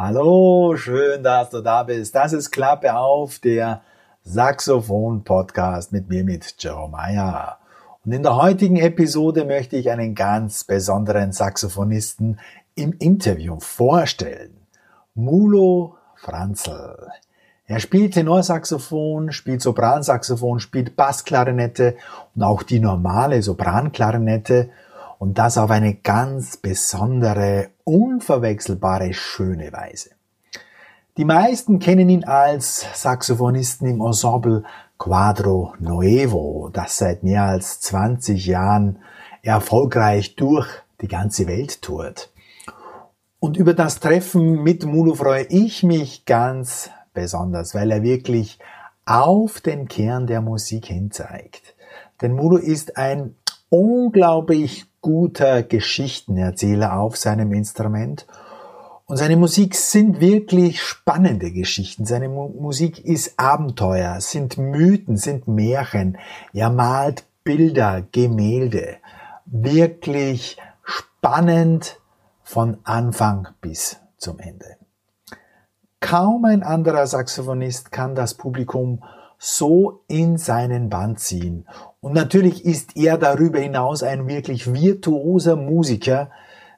Hallo, schön, dass du da bist. Das ist Klappe auf, der Saxophon-Podcast mit mir, mit Meyer. Und in der heutigen Episode möchte ich einen ganz besonderen Saxophonisten im Interview vorstellen. Mulo Franzl. Er spielt Tenorsaxophon, spielt Sopransaxophon, spielt Bassklarinette und auch die normale Sopranklarinette und das auf eine ganz besondere, unverwechselbare, schöne Weise. Die meisten kennen ihn als Saxophonisten im Ensemble Quadro Nuevo, das seit mehr als 20 Jahren erfolgreich durch die ganze Welt tourt. Und über das Treffen mit Mulu freue ich mich ganz besonders, weil er wirklich auf den Kern der Musik hinzeigt. Denn Mulu ist ein unglaublich guter Geschichtenerzähler auf seinem Instrument und seine Musik sind wirklich spannende Geschichten. Seine Mu Musik ist Abenteuer, sind Mythen, sind Märchen. Er malt Bilder, Gemälde. Wirklich spannend von Anfang bis zum Ende. Kaum ein anderer Saxophonist kann das Publikum so in seinen Band ziehen. Und natürlich ist er darüber hinaus ein wirklich virtuoser Musiker,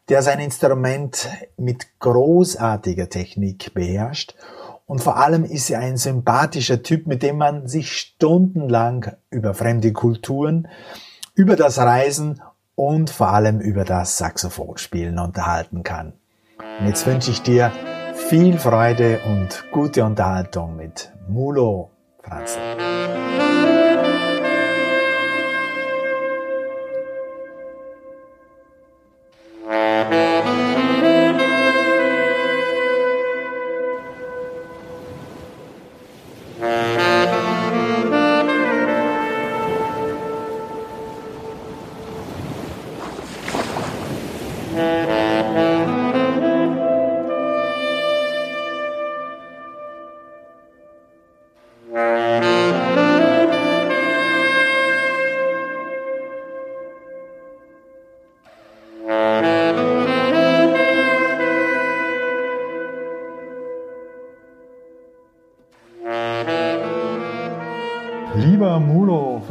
der sein Instrument mit großartiger Technik beherrscht. Und vor allem ist er ein sympathischer Typ, mit dem man sich stundenlang über fremde Kulturen, über das Reisen und vor allem über das Saxophonspielen unterhalten kann. Und jetzt wünsche ich dir viel Freude und gute Unterhaltung mit Mulo Franzen.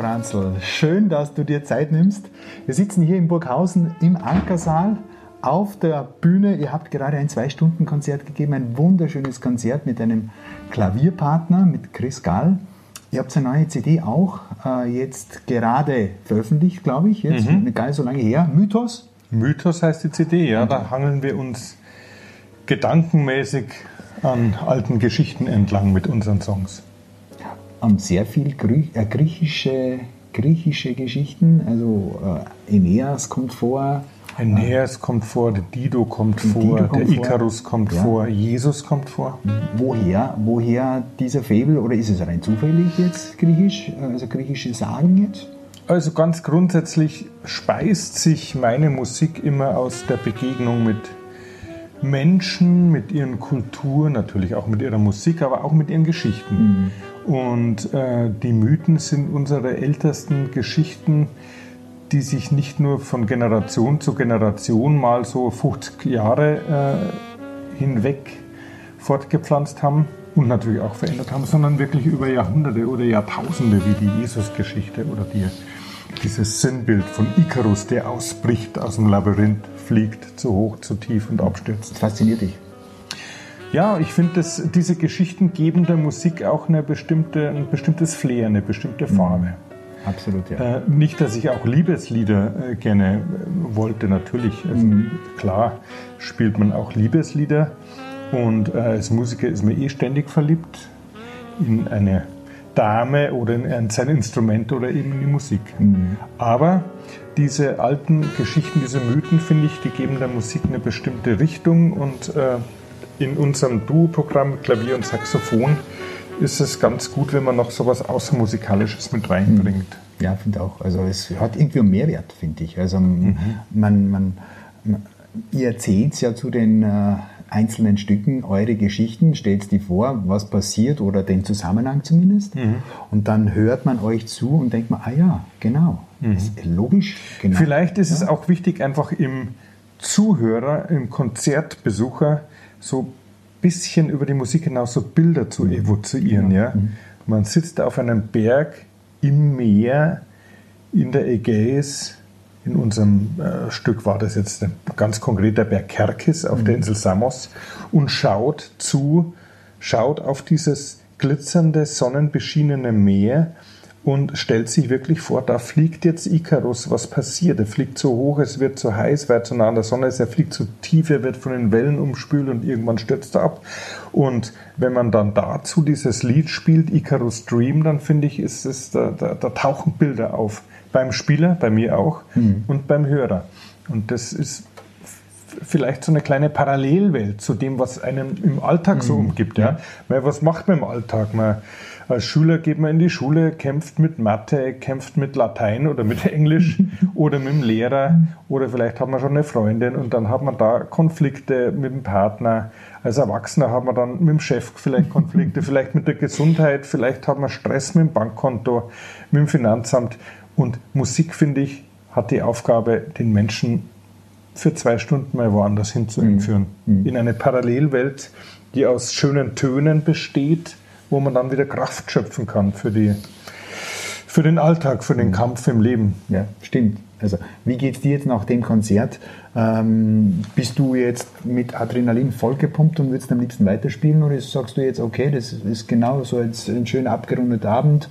Franzl, schön, dass du dir Zeit nimmst. Wir sitzen hier in Burghausen im Ankersaal auf der Bühne. Ihr habt gerade ein Zwei-Stunden-Konzert gegeben, ein wunderschönes Konzert mit einem Klavierpartner, mit Chris Gall. Ihr habt eine neue CD auch äh, jetzt gerade veröffentlicht, glaube ich, jetzt mhm. gar nicht so lange her. Mythos? Mythos heißt die CD, ja. Da hangeln wir uns gedankenmäßig an alten Geschichten entlang mit unseren Songs haben sehr viel äh, griechische, griechische Geschichten. Also äh, Aeneas kommt vor. Aeneas kommt vor, der Dido kommt vor, Dido kommt der Icarus kommt ja. vor, Jesus kommt vor. Woher, woher dieser Fabel oder ist es rein zufällig jetzt griechisch, also griechische Sagen jetzt? Also ganz grundsätzlich speist sich meine Musik immer aus der Begegnung mit Menschen, mit ihren Kulturen, natürlich auch mit ihrer Musik, aber auch mit ihren Geschichten. Mhm. Und äh, die Mythen sind unsere ältesten Geschichten, die sich nicht nur von Generation zu Generation mal so 50 Jahre äh, hinweg fortgepflanzt haben und natürlich auch verändert haben, sondern wirklich über Jahrhunderte oder Jahrtausende, wie die Jesus-Geschichte oder die, dieses Sinnbild von Icarus, der ausbricht aus dem Labyrinth, fliegt zu hoch, zu tief und abstürzt. Das fasziniert dich. Ja, ich finde, diese Geschichten geben der Musik auch eine bestimmte, ein bestimmtes Flair, eine bestimmte mhm. Farbe. Absolut, ja. Äh, nicht, dass ich auch Liebeslieder äh, gerne äh, wollte, natürlich. Also, mhm. Klar spielt man auch Liebeslieder und äh, als Musiker ist man eh ständig verliebt in eine Dame oder in, in sein Instrument oder eben in die Musik. Mhm. Aber diese alten Geschichten, diese Mythen, finde ich, die geben der Musik eine bestimmte Richtung und äh, in unserem Duo-Programm Klavier und Saxophon ist es ganz gut, wenn man noch so sowas Außermusikalisches mit reinbringt. Hm. Ja, finde auch. Also es hat irgendwie einen Mehrwert, finde ich. Also mhm. man, man, man, ihr erzählt ja zu den äh, einzelnen Stücken eure Geschichten, stellt die vor, was passiert oder den Zusammenhang zumindest. Mhm. Und dann hört man euch zu und denkt man, ah ja, genau. Mhm. logisch, genau. Vielleicht ist ja. es auch wichtig, einfach im Zuhörer, im Konzertbesucher so bisschen über die Musik hinaus so Bilder zu evozieren. Ja. Man sitzt auf einem Berg im Meer, in der Ägäis. In unserem äh, Stück war das jetzt ganz konkret der Berg Kerkis auf der Insel Samos und schaut zu, schaut auf dieses glitzernde, sonnenbeschienene Meer und stellt sich wirklich vor, da fliegt jetzt Icarus, was passiert? Er fliegt so hoch, es wird zu heiß, weil er zu nah an der Sonne ist, er fliegt zu tief, er wird von den Wellen umspült und irgendwann stürzt er ab. Und wenn man dann dazu dieses Lied spielt, Icarus Dream, dann finde ich, ist es, da, da, da, tauchen Bilder auf. Beim Spieler, bei mir auch, mhm. und beim Hörer. Und das ist vielleicht so eine kleine Parallelwelt zu dem, was einem im Alltag so mhm. umgibt. Ja? Weil was macht man im Alltag? Man, als Schüler geht man in die Schule, kämpft mit Mathe, kämpft mit Latein oder mit Englisch oder mit dem Lehrer oder vielleicht hat man schon eine Freundin und dann hat man da Konflikte mit dem Partner. Als Erwachsener hat man dann mit dem Chef vielleicht Konflikte, vielleicht mit der Gesundheit, vielleicht hat man Stress mit dem Bankkonto, mit dem Finanzamt. Und Musik, finde ich, hat die Aufgabe, den Menschen für zwei Stunden mal woanders hinzuentführen. Mhm. In eine Parallelwelt, die aus schönen Tönen besteht, wo man dann wieder Kraft schöpfen kann für, die, für den Alltag, für den mhm. Kampf im Leben. Ja, stimmt. Also, wie geht es dir jetzt nach dem Konzert? Ähm, bist du jetzt mit Adrenalin vollgepumpt und würdest am liebsten weiterspielen oder sagst du jetzt, okay, das ist genau so jetzt ein schöner abgerundeter Abend?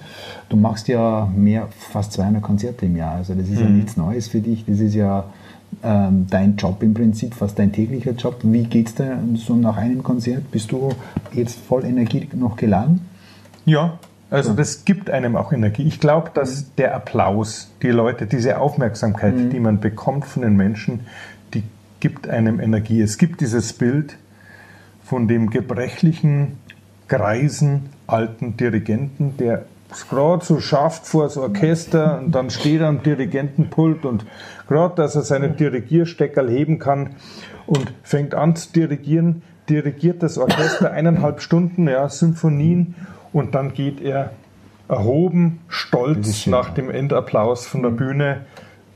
Du machst ja mehr, fast 200 Konzerte im Jahr, also das ist mhm. ja nichts Neues für dich, das ist ja ähm, dein Job im Prinzip, fast dein täglicher Job. Wie geht es dir so nach einem Konzert? Bist du jetzt voll Energie noch geladen? Ja, also das gibt einem auch Energie. Ich glaube, dass mhm. der Applaus, die Leute, diese Aufmerksamkeit, mhm. die man bekommt von den Menschen, die gibt einem Energie. Es gibt dieses Bild von dem gebrechlichen, greisen, alten Dirigenten, der es gerade so schafft vor das Orchester und dann steht er am Dirigentenpult und gerade, dass er seine Dirigiersteckerl heben kann und fängt an zu dirigieren, dirigiert das Orchester eineinhalb Stunden, ja, Symphonien und dann geht er erhoben, stolz nach dem Endapplaus von der mhm. Bühne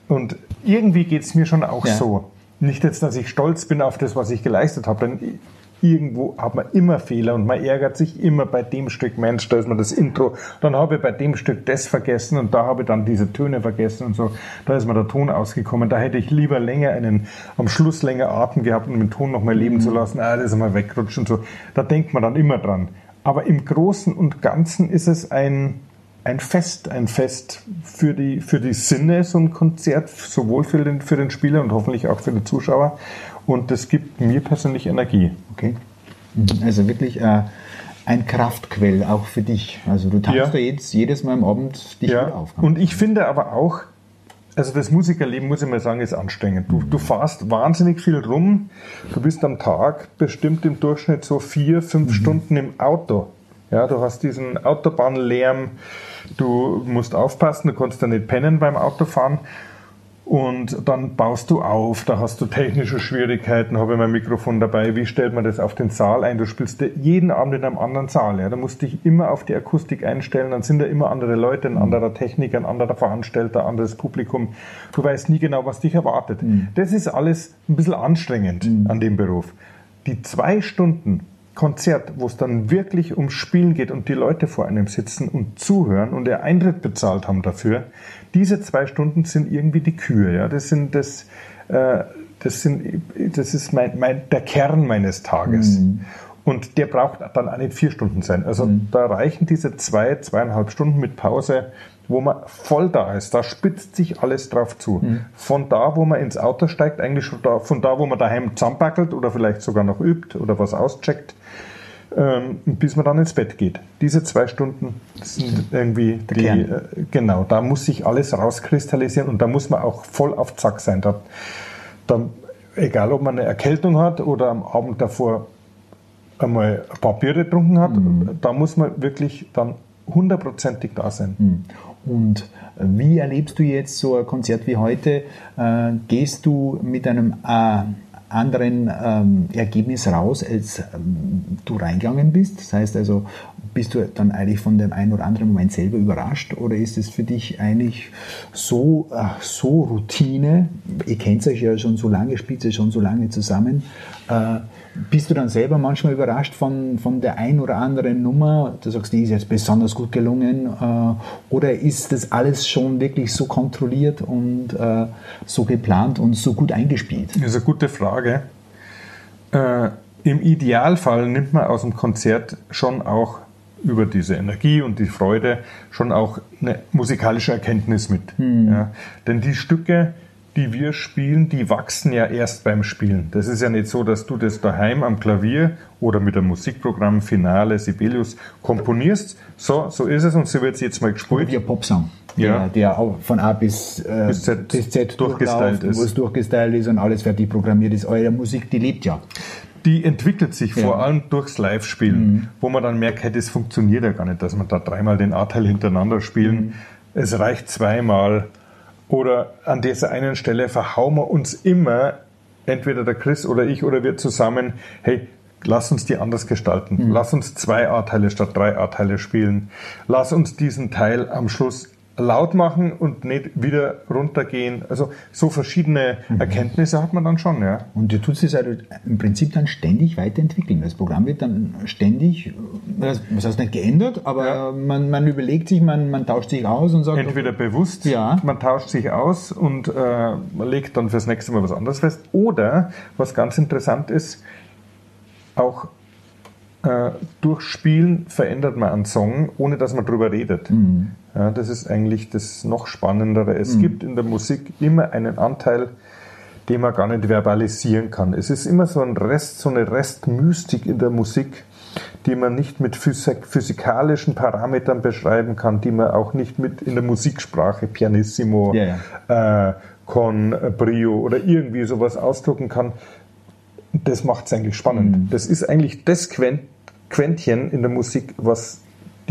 und irgendwie geht es mir schon auch ja. so. Nicht jetzt, dass ich stolz bin auf das, was ich geleistet habe, denn irgendwo hat man immer Fehler und man ärgert sich immer bei dem Stück, Mensch, da ist mir das Intro, dann habe ich bei dem Stück das vergessen und da habe ich dann diese Töne vergessen und so, da ist mir der Ton ausgekommen, da hätte ich lieber länger einen, am Schluss länger Atem gehabt, um den Ton noch mal leben mhm. zu lassen, ah, das ist mal wegrutscht und so, da denkt man dann immer dran. Aber im Großen und Ganzen ist es ein, ein Fest, ein Fest für die, für die Sinne, so ein Konzert, sowohl für den, für den Spieler und hoffentlich auch für die Zuschauer. Und das gibt mir persönlich Energie. Okay. Mhm. Also wirklich äh, ein Kraftquell auch für dich. Also du tanzt ja. da jetzt jedes Mal am Abend dich ja. auf. Und ich finde aber auch, also das Musikerleben, muss ich mal sagen, ist anstrengend. Du, du fährst wahnsinnig viel rum. Du bist am Tag bestimmt im Durchschnitt so vier, fünf mhm. Stunden im Auto. Ja, du hast diesen Autobahnlärm. Du musst aufpassen, du kannst da nicht pennen beim Autofahren. Und dann baust du auf, da hast du technische Schwierigkeiten, habe ich mein Mikrofon dabei, wie stellt man das auf den Saal ein? Du spielst jeden Abend in einem anderen Saal, ja? da musst du dich immer auf die Akustik einstellen, dann sind da immer andere Leute, ein anderer Techniker, ein anderer Veranstalter, anderes Publikum. Du weißt nie genau, was dich erwartet. Mhm. Das ist alles ein bisschen anstrengend mhm. an dem Beruf. Die zwei Stunden Konzert, wo es dann wirklich ums Spielen geht und die Leute vor einem sitzen und zuhören und ihr Eintritt bezahlt haben dafür, diese zwei Stunden sind irgendwie die Kühe. Ja? Das sind das, äh, das sind, das ist mein, mein, der Kern meines Tages. Mhm. Und der braucht dann auch nicht vier Stunden sein. Also mhm. da reichen diese zwei, zweieinhalb Stunden mit Pause, wo man voll da ist. Da spitzt sich alles drauf zu. Mhm. Von da, wo man ins Auto steigt, eigentlich schon da, von da, wo man daheim zusammenpackelt oder vielleicht sogar noch übt oder was auscheckt, ähm, bis man dann ins Bett geht. Diese zwei Stunden sind irgendwie die, äh, genau, da muss sich alles rauskristallisieren und da muss man auch voll auf Zack sein. Da, da, egal, ob man eine Erkältung hat oder am Abend davor einmal ein paar Bier getrunken hat, mhm. da muss man wirklich dann hundertprozentig da sein. Mhm. Und wie erlebst du jetzt so ein Konzert wie heute? Äh, gehst du mit einem äh, anderen ähm, Ergebnis raus, als ähm, du reingegangen bist? Das heißt also, bist du dann eigentlich von dem einen oder anderen Moment selber überrascht oder ist es für dich eigentlich so, äh, so Routine? Ihr kennt euch ja schon so lange, spielt ihr schon so lange zusammen. Äh, Bist du dann selber manchmal überrascht von, von der ein oder anderen Nummer? Du sagst, die ist jetzt besonders gut gelungen. Äh, oder ist das alles schon wirklich so kontrolliert und äh, so geplant und so gut eingespielt? Das ist eine gute Frage. Äh, Im Idealfall nimmt man aus dem Konzert schon auch über diese Energie und die Freude schon auch eine musikalische Erkenntnis mit. Hm. Ja. Denn die Stücke, die wir spielen, die wachsen ja erst beim Spielen. Das ist ja nicht so, dass du das daheim am Klavier oder mit einem Musikprogramm Finale, Sibelius komponierst. So, so ist es und so wird es jetzt mal gespielt. Wie ein Popsong. Ja. Der, der von A bis, äh, bis Z, bis Z durchgestylt ist. Wo es durchgestylt ist und alles fertig programmiert ist. Eure Musik, die lebt ja die entwickelt sich ja. vor allem durchs Live-Spielen, mhm. wo man dann merkt, hey, das funktioniert ja gar nicht, dass man da dreimal den A-Teil hintereinander spielen. Mhm. Es reicht zweimal. Oder an dieser einen Stelle verhauen wir uns immer, entweder der Chris oder ich oder wir zusammen, hey, lass uns die anders gestalten. Mhm. Lass uns zwei A-Teile statt drei A-Teile spielen. Lass uns diesen Teil am Schluss laut machen und nicht wieder runtergehen. Also so verschiedene mhm. Erkenntnisse hat man dann schon, ja. Und du tust es halt im Prinzip dann ständig weiterentwickeln. Das Programm wird dann ständig, was heißt nicht geändert, aber ja. man, man überlegt sich, man, man tauscht sich aus und sagt. Entweder bewusst, ja. man tauscht sich aus und äh, legt dann fürs nächste Mal was anderes fest. Oder, was ganz interessant ist, auch äh, durch Spielen verändert man einen Song, ohne dass man drüber redet. Mhm. Ja, das ist eigentlich das noch Spannendere. Es mhm. gibt in der Musik immer einen Anteil, den man gar nicht verbalisieren kann. Es ist immer so ein Rest, so eine Restmystik in der Musik, die man nicht mit physik physikalischen Parametern beschreiben kann, die man auch nicht mit in der Musiksprache pianissimo, ja, ja. Äh, con brio oder irgendwie sowas ausdrucken kann. Das macht es eigentlich spannend. Mhm. Das ist eigentlich das Quäntchen in der Musik, was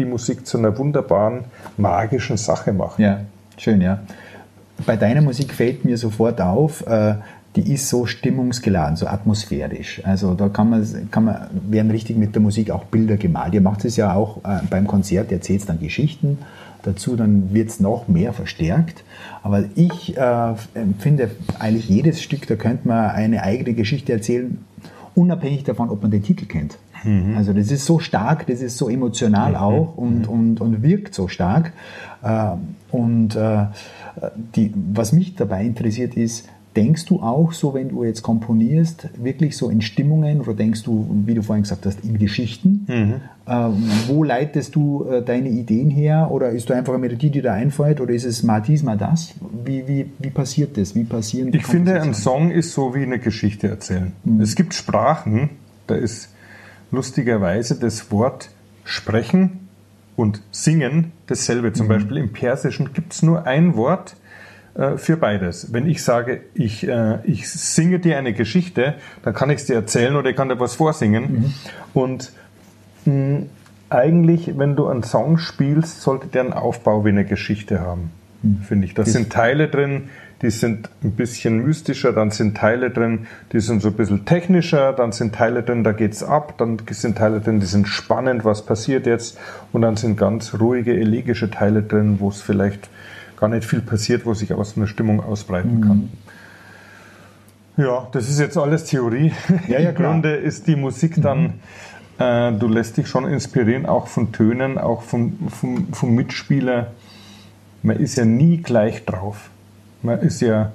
die Musik zu einer wunderbaren, magischen Sache macht. Ja, schön, ja. Bei deiner Musik fällt mir sofort auf, äh, die ist so stimmungsgeladen, so atmosphärisch. Also da kann man, kann man, werden richtig mit der Musik auch Bilder gemalt. Ihr macht es ja auch äh, beim Konzert, erzählt dann Geschichten dazu, dann wird es noch mehr verstärkt. Aber ich äh, finde eigentlich jedes Stück, da könnte man eine eigene Geschichte erzählen, unabhängig davon, ob man den Titel kennt. Mhm. Also das ist so stark, das ist so emotional mhm. auch und, mhm. und, und wirkt so stark. Äh, und äh, die, was mich dabei interessiert ist, Denkst du auch so, wenn du jetzt komponierst, wirklich so in Stimmungen oder denkst du, wie du vorhin gesagt hast, in Geschichten? Mhm. Ähm, wo leitest du äh, deine Ideen her? Oder ist du einfach eine Melodie, die dir einfällt? Oder ist es mal dies, mal das? Wie, wie, wie passiert das? Wie passieren Ich finde, ein Song ist so wie eine Geschichte erzählen. Mhm. Es gibt Sprachen, da ist lustigerweise das Wort sprechen und singen dasselbe. Zum mhm. Beispiel im Persischen gibt es nur ein Wort äh, für beides. Wenn ich sage, ich, äh, ich singe dir eine Geschichte, dann kann ich es dir erzählen oder ich kann dir was vorsingen. Mhm. Und mh, eigentlich, wenn du einen Song spielst, sollte der einen Aufbau wie eine Geschichte haben, mhm. finde ich. Da sind Teile drin, die sind ein bisschen mystischer, dann sind Teile drin, die sind so ein bisschen technischer, dann sind Teile drin, da geht's ab, dann sind Teile drin, die sind spannend, was passiert jetzt, und dann sind ganz ruhige, elegische Teile drin, wo es vielleicht gar nicht viel passiert, wo sich aus einer Stimmung ausbreiten mhm. kann. Ja, das ist jetzt alles Theorie. Ja, ja, Im Grunde ist die Musik dann, mhm. äh, du lässt dich schon inspirieren, auch von Tönen, auch vom, vom, vom Mitspieler. Man ist ja nie gleich drauf. Man ist ja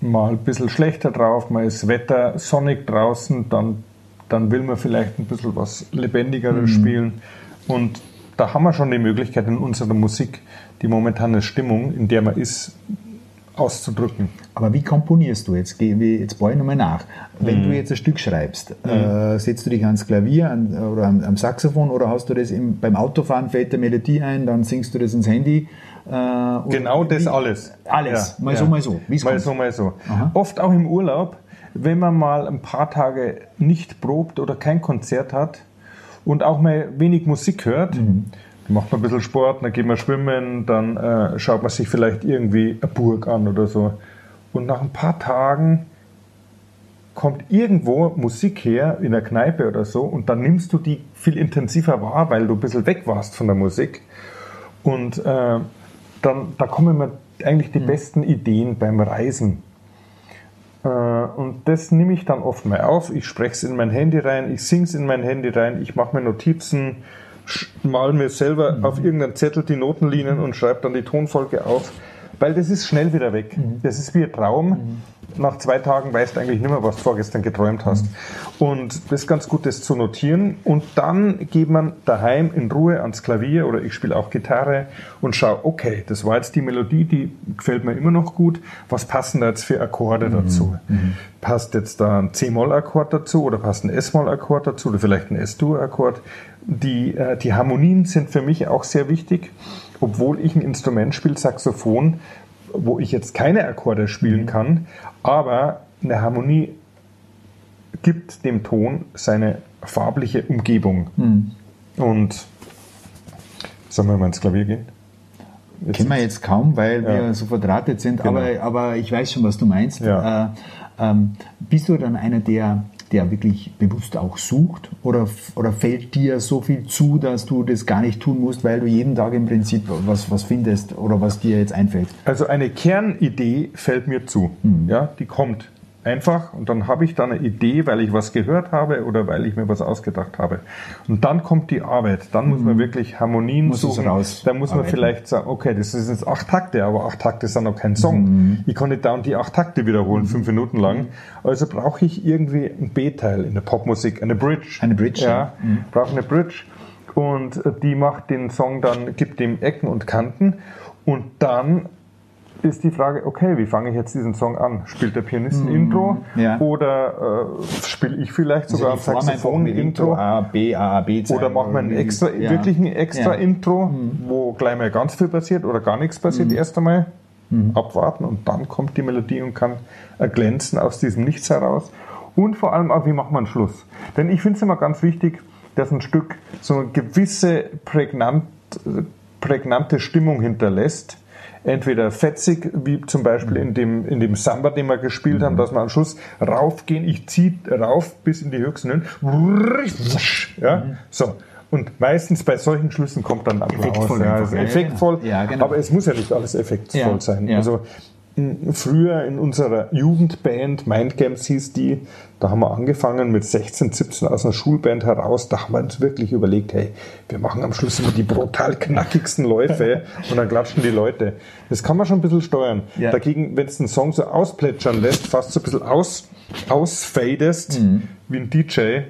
mal ein bisschen schlechter drauf, man ist Wetter sonnig draußen, dann, dann will man vielleicht ein bisschen was Lebendigeres mhm. spielen. Und da haben wir schon die Möglichkeit in unserer Musik, die momentane Stimmung, in der man ist, auszudrücken. Aber wie komponierst du jetzt? Jetzt baue ich nochmal nach. Wenn mhm. du jetzt ein Stück schreibst, mhm. äh, setzt du dich ans Klavier an, oder am, am, Saxophon oder hast du das im, beim Autofahren, fällt der Melodie ein, dann singst du das ins Handy? Äh, genau das alles. Alles, ja, mal ja. so, mal so. Wie's mal kommt. so, mal so. Aha. Oft auch im Urlaub, wenn man mal ein paar Tage nicht probt oder kein Konzert hat und auch mal wenig Musik hört, mhm macht man ein bisschen Sport, dann geht man schwimmen, dann äh, schaut man sich vielleicht irgendwie eine Burg an oder so. Und nach ein paar Tagen kommt irgendwo Musik her in der Kneipe oder so und dann nimmst du die viel intensiver wahr, weil du ein bisschen weg warst von der Musik. Und äh, dann da kommen mir eigentlich die mhm. besten Ideen beim Reisen. Äh, und das nehme ich dann oft mal auf. Ich spreche es in mein Handy rein, ich singe es in mein Handy rein, ich mache mir Notizen, mal mir selber mhm. auf irgendeinen Zettel die Notenlinien und schreibe dann die Tonfolge auf. Weil das ist schnell wieder weg. Mhm. Das ist wie ein Traum. Mhm nach zwei Tagen weißt du eigentlich nicht mehr, was du vorgestern geträumt hast. Mhm. Und das ist ganz gut, das zu notieren. Und dann geht man daheim in Ruhe ans Klavier oder ich spiele auch Gitarre und schaue, okay, das war jetzt die Melodie, die gefällt mir immer noch gut. Was passen da jetzt für Akkorde mhm. dazu? Mhm. Passt jetzt da ein C-Moll-Akkord dazu oder passt ein S-Moll-Akkord dazu oder vielleicht ein S-Dur-Akkord? Die, äh, die Harmonien sind für mich auch sehr wichtig obwohl ich ein Instrument spiele, Saxophon, wo ich jetzt keine Akkorde spielen mhm. kann, aber eine Harmonie gibt dem Ton seine farbliche Umgebung. Mhm. Und sollen wir mal ins Klavier gehen? Jetzt Kennen wir jetzt kaum, weil ja. wir so verdrahtet sind, genau. aber, aber ich weiß schon, was du meinst. Ja. Äh, ähm, bist du dann einer, der der wirklich bewusst auch sucht? Oder, oder fällt dir so viel zu, dass du das gar nicht tun musst, weil du jeden Tag im Prinzip was, was findest oder was dir jetzt einfällt? Also eine Kernidee fällt mir zu. Mhm. Ja, die kommt einfach und dann habe ich da eine Idee, weil ich was gehört habe oder weil ich mir was ausgedacht habe. Und dann kommt die Arbeit, dann muss man mhm. wirklich Harmonien muss suchen. Raus dann muss man arbeiten. vielleicht sagen, okay, das sind jetzt acht Takte, aber acht Takte sind noch kein Song. Mhm. Ich kann nicht da und die acht Takte wiederholen, mhm. fünf Minuten lang. Also brauche ich irgendwie ein B-Teil in der Popmusik, eine Bridge. Eine Bridge, ja. ja. Mhm. Brauche eine Bridge. Und die macht den Song dann, gibt dem Ecken und Kanten. Und dann ist die Frage, okay, wie fange ich jetzt diesen Song an? Spielt der Pianist ein mm, Intro ja. oder äh, spiele ich vielleicht sogar also ein Saxophon-Intro? A, B, A, B, C. Oder machen wir ein extra, ja. wirklich ein extra ja. Intro, mhm. wo gleich mal ganz viel passiert oder gar nichts passiert, mhm. erst einmal mhm. abwarten und dann kommt die Melodie und kann erglänzen aus diesem Nichts heraus. Und vor allem auch, wie macht man Schluss? Denn ich finde es immer ganz wichtig, dass ein Stück so eine gewisse prägnant, prägnante Stimmung hinterlässt, entweder fetzig, wie zum Beispiel in dem, in dem Samba, den wir gespielt haben, mhm. dass wir am Schluss raufgehen, ich ziehe rauf bis in die höchsten Höhen, ja, mhm. so. Und meistens bei solchen Schlüssen kommt dann Applaus. Effektvoll. Ja, also effektvoll. Ja, genau. Aber es muss ja nicht alles effektvoll sein. Also früher in unserer Jugendband, Mindgames hieß die, da haben wir angefangen mit 16, 17 aus einer Schulband heraus, da haben wir uns wirklich überlegt, hey, wir machen am Schluss immer die brutal knackigsten Läufe und dann klatschen die Leute. Das kann man schon ein bisschen steuern. Ja. Dagegen, wenn es einen Song so ausplätschern lässt, fast so ein bisschen aus, ausfadest, mhm. wie ein DJ,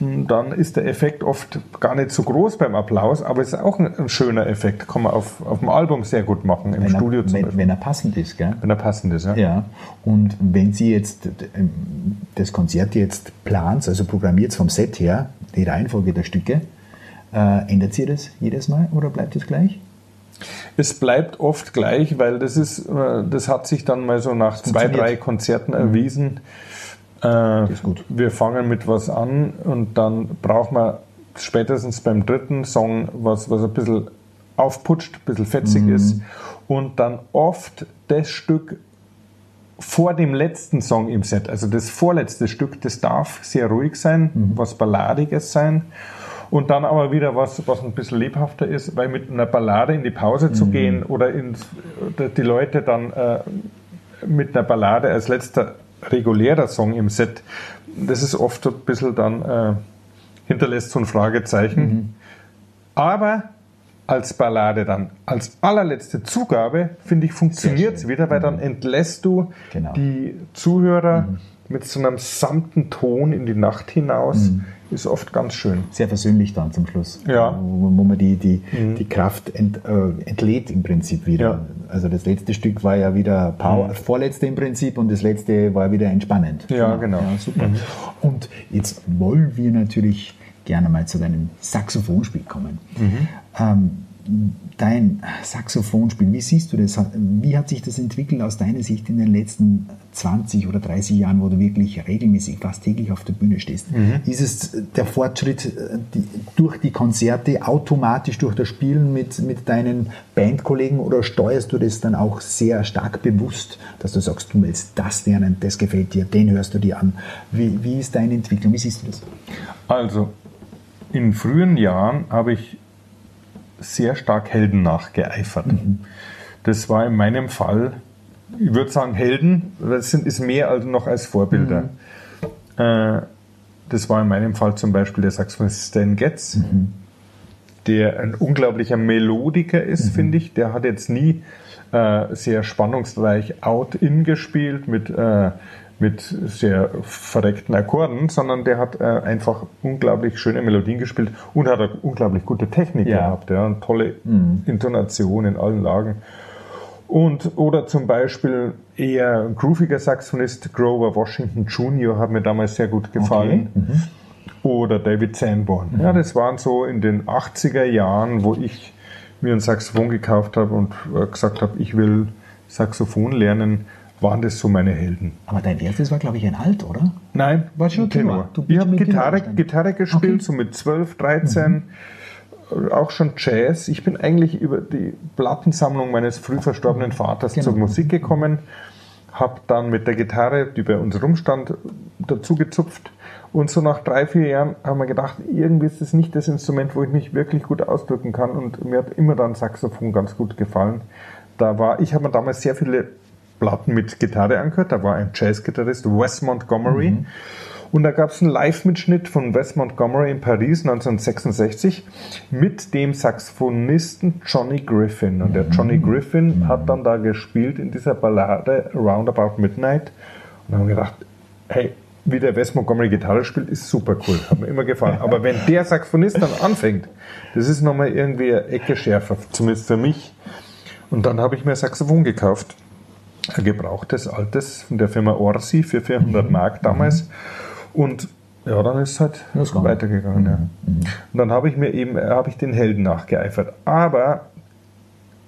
dann ist der Effekt oft gar nicht so groß beim Applaus, aber es ist auch ein, schöner Effekt. Kann man auf, auf dem Album sehr gut machen, im wenn Studio er, zum wenn, Beispiel. Wenn er passend ist, gell? Wenn er passend ist, ja. Ja, und wenn Sie jetzt das Konzert jetzt plant, also programmiert vom Set her, die Reihenfolge der Stücke, äh, ändert Sie das jedes Mal oder bleibt es gleich? Es bleibt oft gleich, weil das ist, äh, das hat sich dann mal so nach zwei, drei Konzerten mhm. Äh, ist gut. Wir fangen mit was an und dann braucht man spätestens beim dritten Song was, was ein bisschen aufputscht, ein bisschen fetzig mhm. ist. Und dann oft das Stück vor dem letzten Song im Set, also das vorletzte Stück, das darf sehr ruhig sein, mhm. was Balladiges sein. Und dann aber wieder was, was ein bisschen lebhafter ist, weil mit einer Ballade in die Pause mhm. zu gehen oder ins, die Leute dann äh, mit einer Ballade als letzter regulärer Song im Set, das ist oft ein bisschen dann, äh, hinterlässt so ein Fragezeichen. Mhm. Aber als Ballade dann, als allerletzte Zugabe, finde ich, funktioniert es wieder, weil mhm. dann entlässt du genau. die Zuhörer mhm. mit so einem samten Ton in die Nacht hinaus. Ist oft ganz schön. Sehr versöhnlich dann zum Schluss. Ja. Wo, wo man die, die, mhm. die Kraft ent, äh, entlädt im Prinzip wieder. Ja. Also das letzte Stück war ja wieder Power, mhm. vorletzte im Prinzip und das letzte war wieder entspannend. Ja, genau. genau. Ja, super. Mhm. Und jetzt wollen wir natürlich gerne mal zu deinem Saxophonspiel kommen. Mhm. Ähm, dein Saxophonspiel, wie siehst du das? Wie hat sich das entwickelt aus deiner Sicht in den letzten 20 oder 30 Jahren, wo du wirklich regelmäßig fast täglich auf der Bühne stehst? Mhm. Ist es der Fortschritt äh, die, durch die Konzerte automatisch durch das Spielen mit, mit deinen Bandkollegen oder steuerst du das dann auch sehr stark bewusst, dass du sagst, du willst das lernen, das gefällt dir, den hörst du dir an? Wie, wie ist deine Entwicklung? Wie siehst du das? Also, in frühen Jahren habe ich sehr stark Helden nachgeeifert. Mhm. Das war in meinem Fall ich würde sagen Helden, das sind, ist mehr als noch als Vorbilder. Mhm. Äh, das war in meinem Fall zum Beispiel der Saxophonist Stan Getz, mhm. der ein unglaublicher Melodiker ist, mhm. finde ich. Der hat jetzt nie äh, sehr spannungsreich Out-In gespielt mit, äh, mit sehr verreckten Akkorden, sondern der hat äh, einfach unglaublich schöne Melodien gespielt und hat unglaublich gute Technik ja. gehabt. Ja, und tolle mhm. Intonation in allen Lagen. Und, oder zum Beispiel eher grooviger Saxophonist Grover Washington Jr. hat mir damals sehr gut gefallen. Okay. Mhm. Oder David Sanborn. Mhm. Ja, das waren so in den 80er Jahren, wo ich mir ein Saxophon gekauft habe und äh, gesagt habe, ich will Saxophon lernen, waren das so meine Helden. Aber dein erstes war, glaube ich, ein Alt, oder? Nein, war schon Tenor. Tenor. ich habe Gitarre, Gitarre gespielt, okay. so mit 12, 13. Mhm auch schon Jazz. Ich bin eigentlich über die Plattensammlung meines früh verstorbenen Vaters genau. zur Musik gekommen, habe dann mit der Gitarre, die bei uns rumstand, dazu gezupft. Und so nach drei, vier Jahren haben wir gedacht, irgendwie ist das nicht das Instrument, wo ich mich wirklich gut ausdrücken kann. Und mir hat immer dann Saxophon ganz gut gefallen. Da war, ich habe mir damals sehr viele Platten mit Gitarre angehört. Da war ein Jazzgitarrist, Wes Montgomery. Mhm. Und da gab es einen Live-Mitschnitt von Wes Montgomery in Paris 1966 mit dem Saxophonisten Johnny Griffin. Und der Johnny mhm. Griffin mhm. hat dann da gespielt in dieser Ballade Roundabout Midnight. Und haben gedacht, hey, wie der Wes Montgomery Gitarre spielt, ist super cool. Hat mir immer gefallen. Aber wenn der Saxophonist dann anfängt, das ist nochmal irgendwie eine Ecke schärfer, zumindest für mich. Und dann habe ich mir Saxophon gekauft. Ein gebrauchtes, altes von der Firma Orsi für 400 mhm. Mark damals. Mhm. Und ja, dann ist es halt ist weitergegangen. Ja. Mhm. Und dann habe ich mir eben habe ich den Helden nachgeeifert. Aber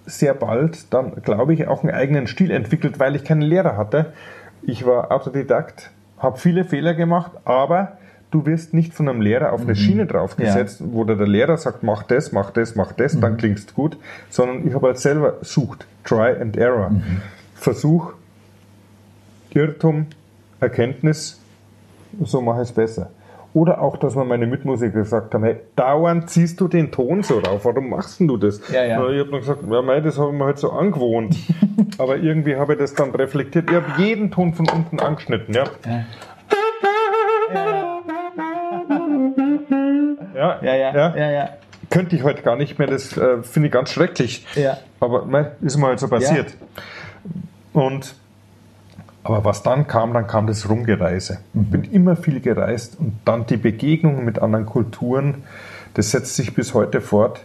sehr bald dann, glaube ich, auch einen eigenen Stil entwickelt, weil ich keinen Lehrer hatte. Ich war Autodidakt, habe viele Fehler gemacht, aber du wirst nicht von einem Lehrer auf eine mhm. Schiene draufgesetzt, ja. wo der Lehrer sagt, mach das, mach das, mach das, mhm. dann klingst gut, sondern ich habe halt selber sucht, Try and Error. Mhm. Versuch, Irrtum, Erkenntnis, so mache ich es besser. Oder auch, dass man meine Mitmusiker gesagt haben, hey, dauernd ziehst du den Ton so rauf, warum machst du das? Ja, ja. Ich habe dann gesagt, ja, mei, das habe ich mir halt so angewohnt. Aber irgendwie habe ich das dann reflektiert. Ich habe jeden Ton von unten angeschnitten, ja. Ja, ja, ja. ja. ja, ja. Könnte ich heute gar nicht mehr, das äh, finde ich ganz schrecklich. Ja. Aber mei, ist mir halt so passiert. Und aber was dann kam, dann kam das Rumgereise. Ich bin immer viel gereist und dann die Begegnungen mit anderen Kulturen, das setzt sich bis heute fort,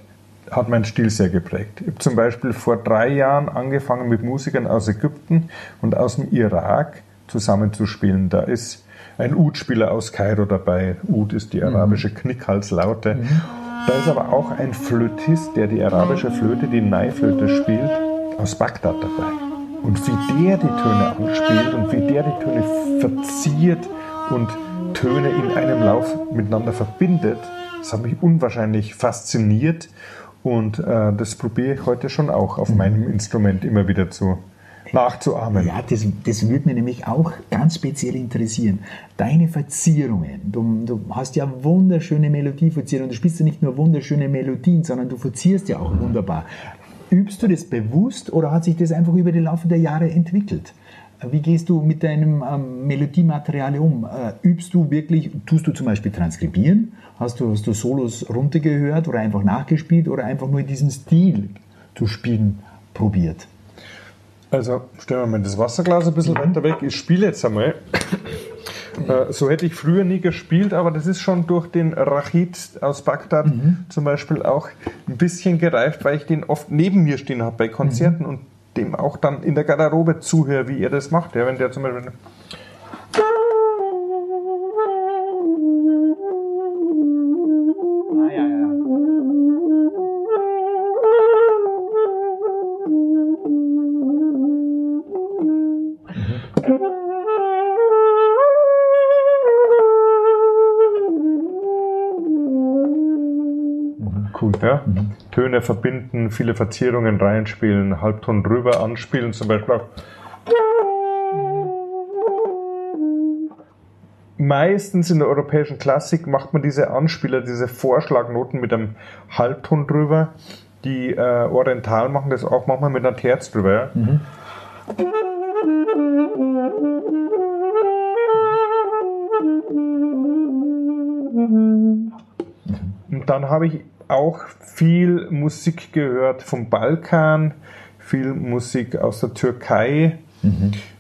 hat meinen Stil sehr geprägt. Ich habe zum Beispiel vor drei Jahren angefangen mit Musikern aus Ägypten und aus dem Irak zusammenzuspielen. Da ist ein Ud-Spieler aus Kairo dabei. Ud ist die arabische mhm. Knickhalslaute. Mhm. Da ist aber auch ein Flötist, der die arabische Flöte, die Nai-Flöte spielt, aus Bagdad dabei. Und wie der die Töne anspielt und wie der die Töne verziert und Töne in einem Lauf miteinander verbindet, das hat mich unwahrscheinlich fasziniert und äh, das probiere ich heute schon auch auf meinem Instrument immer wieder zu nachzuahmen. Ja, das, das würde mich nämlich auch ganz speziell interessieren. Deine Verzierungen, du, du hast ja wunderschöne Melodieverzierungen, du spielst ja nicht nur wunderschöne Melodien, sondern du verzierst ja auch wunderbar. Übst du das bewusst oder hat sich das einfach über die Laufe der Jahre entwickelt? Wie gehst du mit deinem ähm, Melodiematerial um? Äh, übst du wirklich, tust du zum Beispiel transkribieren? Hast du, hast du Solos runtergehört oder einfach nachgespielt oder einfach nur in diesem Stil zu spielen probiert? Also stellen wir mal das Wasserglas ein bisschen weiter weg. Ich spiele jetzt einmal. Äh, so hätte ich früher nie gespielt, aber das ist schon durch den Rachid aus Bagdad mhm. zum Beispiel auch ein bisschen gereift, weil ich den oft neben mir stehen habe bei Konzerten mhm. und dem auch dann in der Garderobe zuhöre, wie er das macht. Ja, wenn der zum Beispiel Ja? Mhm. Töne verbinden, viele Verzierungen reinspielen, Halbton drüber anspielen, zum Beispiel auch. Meistens in der europäischen Klassik macht man diese Anspieler, diese Vorschlagnoten mit einem Halbton drüber. Die äh, Oriental machen das auch manchmal mit einer Terz drüber. Ja? Mhm. Und dann habe ich auch viel Musik gehört vom Balkan, viel Musik aus der Türkei,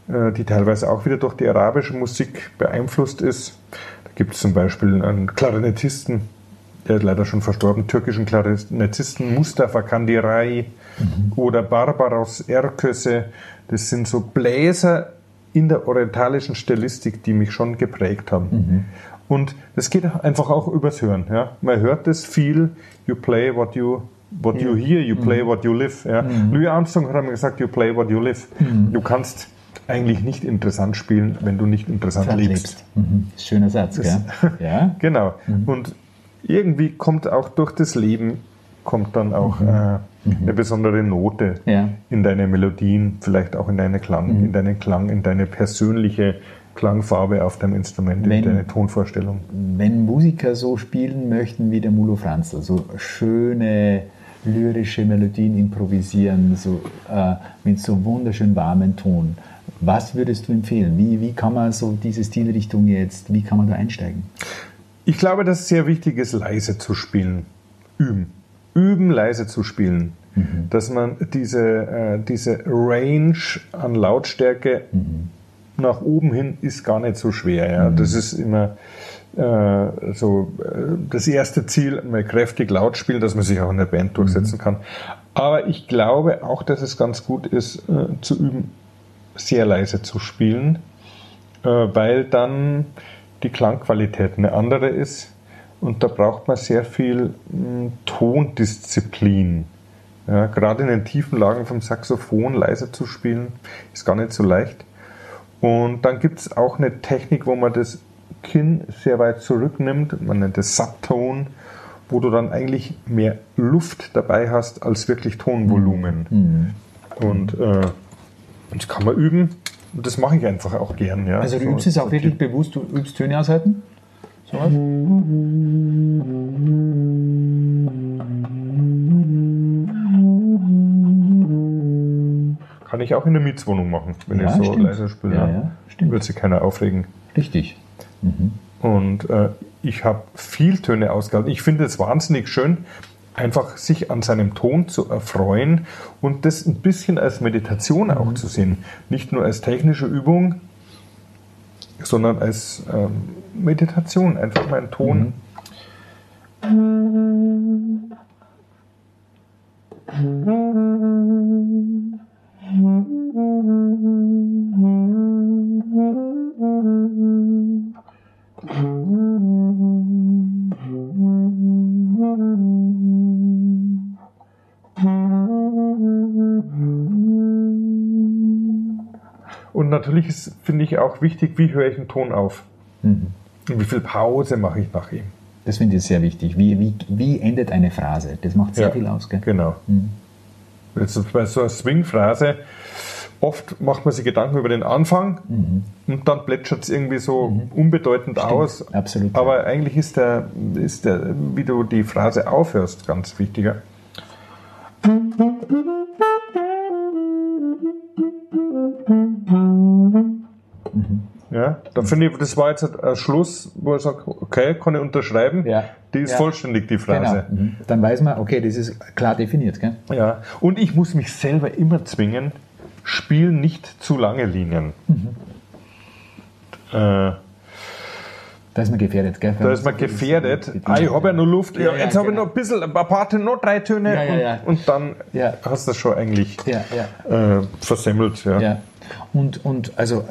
äh, die teilweise auch wieder durch die arabische Musik beeinflusst ist. Da gibt es zum Beispiel einen Klarinettisten, der leider schon verstorben, türkischen Klarinettisten Mustafa Kandirai oder Barbaros Erköse. Das sind so Bläser in der orientalischen Stilistik, die mich schon geprägt haben. Und das geht einfach auch übers Hören. Ja? Man hört das viel. You play what you what you hear, you play what you live. Ja? Louis Armstrong hat einmal gesagt, you play what you live. Du kannst eigentlich nicht interessant spielen, wenn du nicht interessant lebst. Mhm. Schöner Satz, gell? Ja. Genau. Und irgendwie kommt auch durch das Leben kommt dann auch äh, eine besondere Note Ja. in deine Melodien, vielleicht auch in deine Klang, in deinen Klang, in deine persönliche Klangfarbe auf deinem Instrument, Wenn- in deine Tonvorstellung. Wenn Musiker so spielen möchten wie der Mulo Franzl, so schöne lyrische Melodien improvisieren, so, äh, mit so wunderschön warmen Ton, was würdest du empfehlen? Wie, wie kann man so diese Stilrichtung jetzt, wie kann man da einsteigen? Ich glaube, dass es sehr wichtig ist, leise zu spielen. Üben. Üben, leise zu spielen. Dass man diese, äh, diese Range an Lautstärke nach oben hin ist gar nicht so schwer. Ja. Das ist immer äh, so äh, das erste Ziel, mal kräftig laut spielen, dass man sich auch in der Band durchsetzen kann. Aber ich glaube auch, dass es ganz gut ist, äh, zu üben, sehr leise zu spielen, äh, weil dann die Klangqualität eine andere ist und da braucht man sehr viel mh, Tondisziplin. Ja, gerade in den tiefen Lagen vom Saxophon leise zu spielen, ist gar nicht so leicht. Und dann gibt es auch eine Technik, wo man das Kinn sehr weit zurücknimmt. Man nennt es Subtone, wo du dann eigentlich mehr Luft dabei hast als wirklich Tonvolumen. Und äh, das kann man üben. Und das mache ich einfach auch gern. Ja. Also du So- übst es auch wirklich bewusst, du übst Töne aushalten? Sowas? Kann ich auch in der Mietswohnung machen, wenn Ja, ich so stimmt. leise spiele. Ja, ja, stimmt. Wird sich keiner aufregen. Richtig. Und äh, ich habe viel Töne ausgehalten. Ich finde es wahnsinnig schön, einfach sich an seinem Ton zu erfreuen und das ein bisschen als Meditation auch Mhm. zu sehen. Nicht nur als technische Übung, sondern als ähm, Meditation. Einfach mal einen Ton. Mhm. Und natürlich ist, finde ich, auch wichtig, wie höre ich einen Ton auf? Mhm. Und wie viel Pause mache ich nach ihm? Das finde ich sehr wichtig. Wie, wie, wie endet eine Phrase? Das macht sehr Ja, viel aus, gell? Genau. Jetzt bei so einer Swing-Phrase, oft macht man sich Gedanken über den Anfang und dann plätschert es irgendwie so unbedeutend aus. absolut. Aber eigentlich ist der, ist der, wie du die Phrase aufhörst, ganz wichtiger. Ja, da finde ich, das war jetzt ein Schluss, wo ich sage, okay, kann ich unterschreiben. Ja. Die ist Ja. vollständig, die Phrase. Genau. Mhm. Dann weiß man, okay, das ist klar definiert, gell? Ja, und ich muss mich selber immer zwingen, spiel nicht zu lange Linien. Äh, Da ist man gefährdet, gell? da ist man gefährdet. Ah, ich habe ja nur Luft. Ja, Ja, jetzt habe ich genau. noch ein bisschen, ein paar Parte, noch drei Töne Ja. Und, und dann hast du das schon eigentlich äh, versemmelt. Ja. Und, und also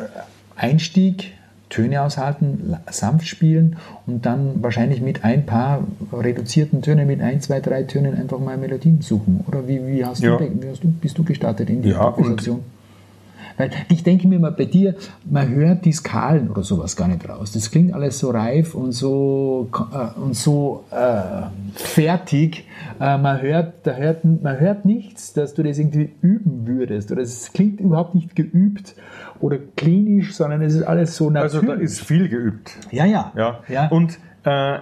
Einstieg, Töne aushalten, sanft spielen und dann wahrscheinlich mit ein paar reduzierten Tönen, mit ein, zwei, drei Tönen einfach mal Melodien suchen. Oder wie, wie, hast, Ja. du, wie hast du, bist du gestartet in die Ja, Improvisation? Weil ich denke mir mal, bei dir, man hört die Skalen oder sowas gar nicht raus. Das klingt alles so reif und so, äh, und so äh, fertig. Äh, man, hört, da hört, man hört nichts, dass du das irgendwie üben würdest. Oder es klingt überhaupt nicht geübt oder klinisch, sondern es ist alles so Also natürlich. da ist viel geübt. ja, ja. Ja. ja. Und äh,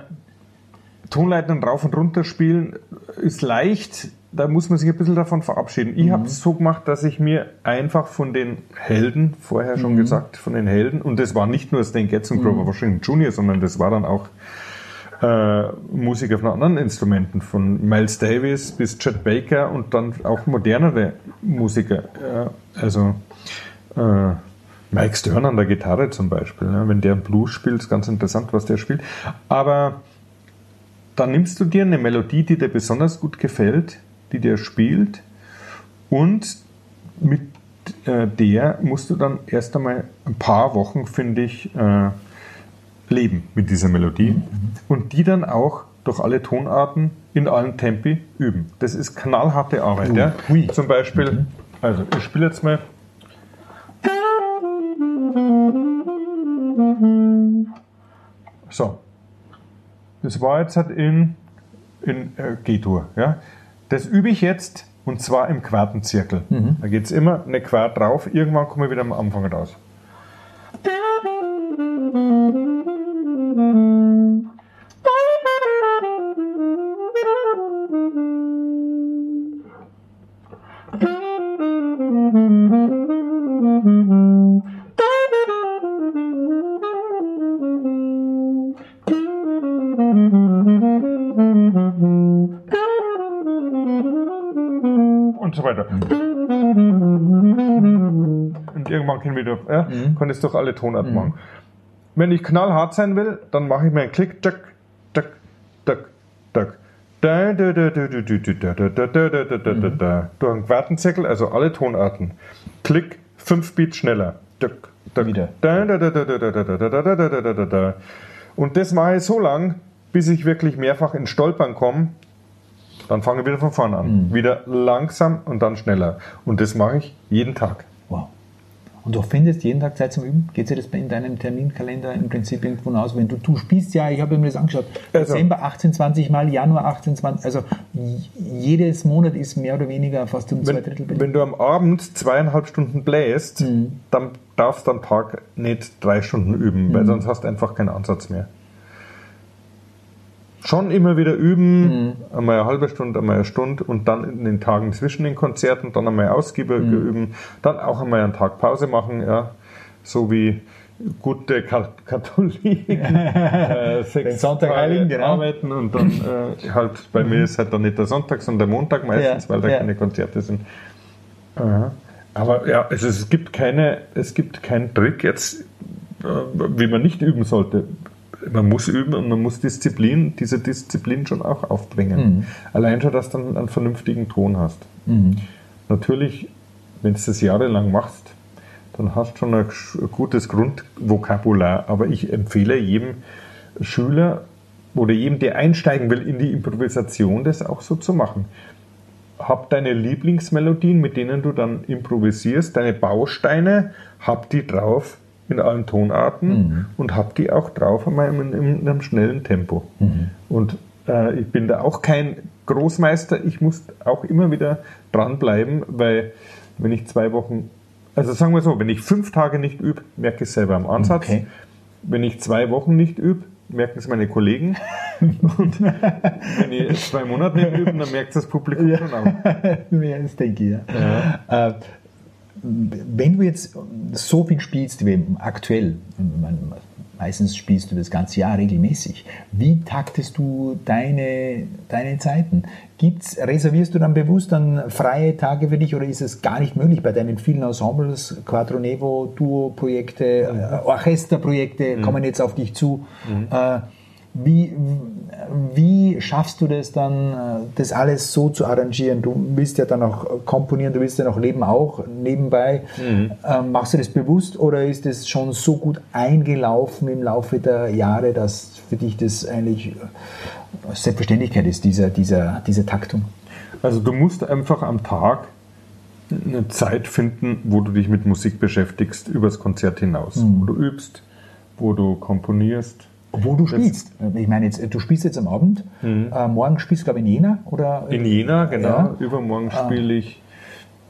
Tonleitern rauf und runter spielen ist leicht, da muss man sich ein bisschen davon verabschieden. Ich habe es so gemacht, dass ich mir einfach von den Helden, vorher schon gesagt, von den Helden, und das war nicht nur Stan Getz und Grover Washington Jr., sondern das war dann auch äh, Musiker von anderen Instrumenten, von Miles Davis bis Chet Baker und dann auch modernere Musiker. Ja, also äh, Mike Stern an der Gitarre zum Beispiel. Ja, wenn der Blues spielt, ist ganz interessant, was der spielt. Aber dann nimmst du dir eine Melodie, die dir besonders gut gefällt, die dir spielt und mit äh, der musst du dann erst einmal ein paar Wochen, finde ich, äh, leben mit dieser Melodie mhm. und die dann auch durch alle Tonarten in allen Tempi üben. Das ist knallharte Arbeit. Uh, ja? Zum Beispiel, mhm. also ich spiele jetzt mal. So, das war jetzt halt in, in äh, G-Dur. Ja? Das übe ich jetzt und zwar im Quartenzirkel. Mhm. Da geht es immer eine Quart drauf, irgendwann komme ich wieder am Anfang raus. kann wieder, ja, mhm. kann es durch alle Tonarten mhm. machen. Wenn ich knallhart sein will, dann mache ich mir einen Klick, tack, tack, tack, tack. Da, da, da, da, da, da, da, da, da, da, da, da, da, da. Durch einen Quartenzirkel, also alle Tonarten. Klick, fünf Beats schneller. Tack. Wieder. Da, da, da, da, da, da, da, da, da, da, da, da, da, da. Und das mache ich so lang, bis ich wirklich mehrfach ins Stolpern komme. Dann fange ich wieder von vorne an. Mhm. Wieder langsam und dann schneller. Und das mache ich jeden Tag. Wow. Und du findest jeden Tag Zeit zum Üben? Geht sich das in deinem Terminkalender im Prinzip irgendwo aus? Wenn du, du spielst ja, ich habe mir das angeschaut, also, Dezember 18, 20 Mal, Januar 18, 20, also jedes Monat ist mehr oder weniger fast um zwei Drittel. Wenn, wenn du am Abend zweieinhalb Stunden bläst, mhm. dann darfst du am Tag nicht drei Stunden üben, mhm. weil sonst hast du einfach keinen Ansatz mehr schon immer wieder üben, mhm. einmal eine halbe Stunde, einmal eine Stunde und dann in den Tagen zwischen den Konzerten dann einmal ausgiebiger mhm. üben, dann auch einmal einen Tag Pause machen, ja, so wie gute Katholiken äh, sechs Sonntag Tage genau. arbeiten und dann äh, halt bei mhm. mir ist halt dann nicht der Sonntag, sondern der Montag meistens, ja. weil da ja. keine Konzerte sind. Aha. Aber ja, also es gibt keine, es gibt keinen Trick jetzt, äh, wie man nicht üben sollte man muss üben und man muss Disziplin, diese Disziplin schon auch aufbringen. Mhm. Allein schon, dass du dann einen vernünftigen Ton hast. Mhm. Natürlich, wenn du das jahrelang machst, dann hast du schon ein gutes Grundvokabular. Aber ich empfehle jedem Schüler oder jedem, der einsteigen will in die Improvisation, das auch so zu machen. Hab deine Lieblingsmelodien, mit denen du dann improvisierst, deine Bausteine, hab die drauf in allen Tonarten mhm. und habe die auch drauf in einem, in einem schnellen Tempo. Mhm. Und äh, ich bin da auch kein Großmeister, ich muss auch immer wieder dranbleiben, weil wenn ich zwei Wochen, also sagen wir so, wenn ich fünf Tage nicht übe, merke ich es selber am Ansatz. Okay. Wenn ich zwei Wochen nicht übe, merken es meine Kollegen. Und wenn ich zwei Monate nicht übe, dann merkt es das Publikum ja. schon auch. Ja, das denke ich, ja. ja. Äh, wenn du jetzt so viel spielst wie aktuell, meistens spielst du das ganze Jahr regelmäßig, wie taktest du deine, deine Zeiten? Gibt's, reservierst du dann bewusst dann freie Tage für dich oder ist es gar nicht möglich bei deinen vielen Ensembles, Quadronevo, Duo-Projekte, mhm. Orchesterprojekte mhm. kommen jetzt auf dich zu? Mhm. Äh, wie, wie schaffst du das dann, äh, das alles so zu arrangieren? Du willst ja dann auch komponieren, du willst ja noch leben auch nebenbei. Mhm. Ähm, machst du das bewusst oder ist das schon so gut eingelaufen im Laufe der Jahre, dass für dich das eigentlich äh, Selbstverständlichkeit ist, dieser, dieser, diese Taktung? Also du musst einfach am Tag eine Zeit finden, wo du dich mit Musik beschäftigst, übers Konzert hinaus. Mhm. Wo du übst, wo du komponierst, wo du spielst. Ich meine, jetzt, du spielst jetzt am Abend. Mhm. Äh, morgen spielst du, glaube ich, in Jena? Oder? In Jena, genau. Ja. Übermorgen ah. spiele ich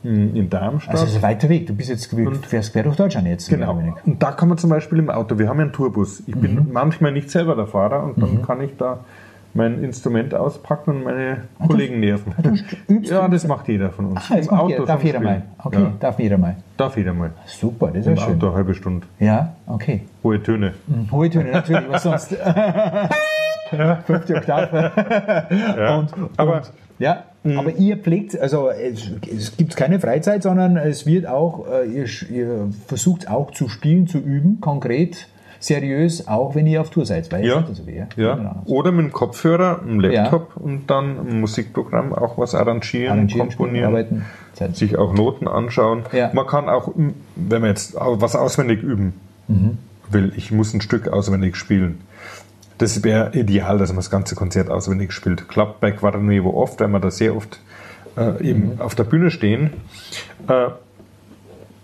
in Darmstadt. Also es ist ein weiter Weg. Du bist jetzt und, fährst quer durch Deutschland jetzt. Genau. Und da kann man zum Beispiel im Auto, wir haben ja einen Tourbus. Ich bin mhm. manchmal nicht selber der Fahrer und dann mhm. kann ich da mein Instrument auspacken und meine Kollegen nerven. Ja, das macht jeder von uns. Ah, das Im jeder. Darf jeder mal. Okay, Ja, darf jeder mal. darf jeder mal. Super, das ist Im ja schön. Auto eine halbe Stunde. Ja, okay. Hohe Töne. Hohe Töne, natürlich, was sonst? Fünfte Oktave. Ja. Und, Aber- und, ja, aber ihr pflegt, also es, es gibt keine Freizeit, sondern es wird auch, äh, ihr, ihr versucht auch zu spielen, zu üben, konkret, seriös, auch wenn ihr auf Tour seid. Weil Ja. wie, ja? Ja. Oder mit dem Kopfhörer, einem Laptop und dann ein Musikprogramm auch was arrangieren, Arrangieren, komponieren. arbeiten. Sich auch Noten anschauen. Ja. Man kann auch, wenn man jetzt was auswendig üben Mhm. will, ich muss ein Stück auswendig spielen. Das wäre ideal, dass man das ganze Konzert auswendig spielt. Klappt bei Quadranuevo oft, weil wir da sehr oft äh, eben Mhm. auf der Bühne stehen. Äh,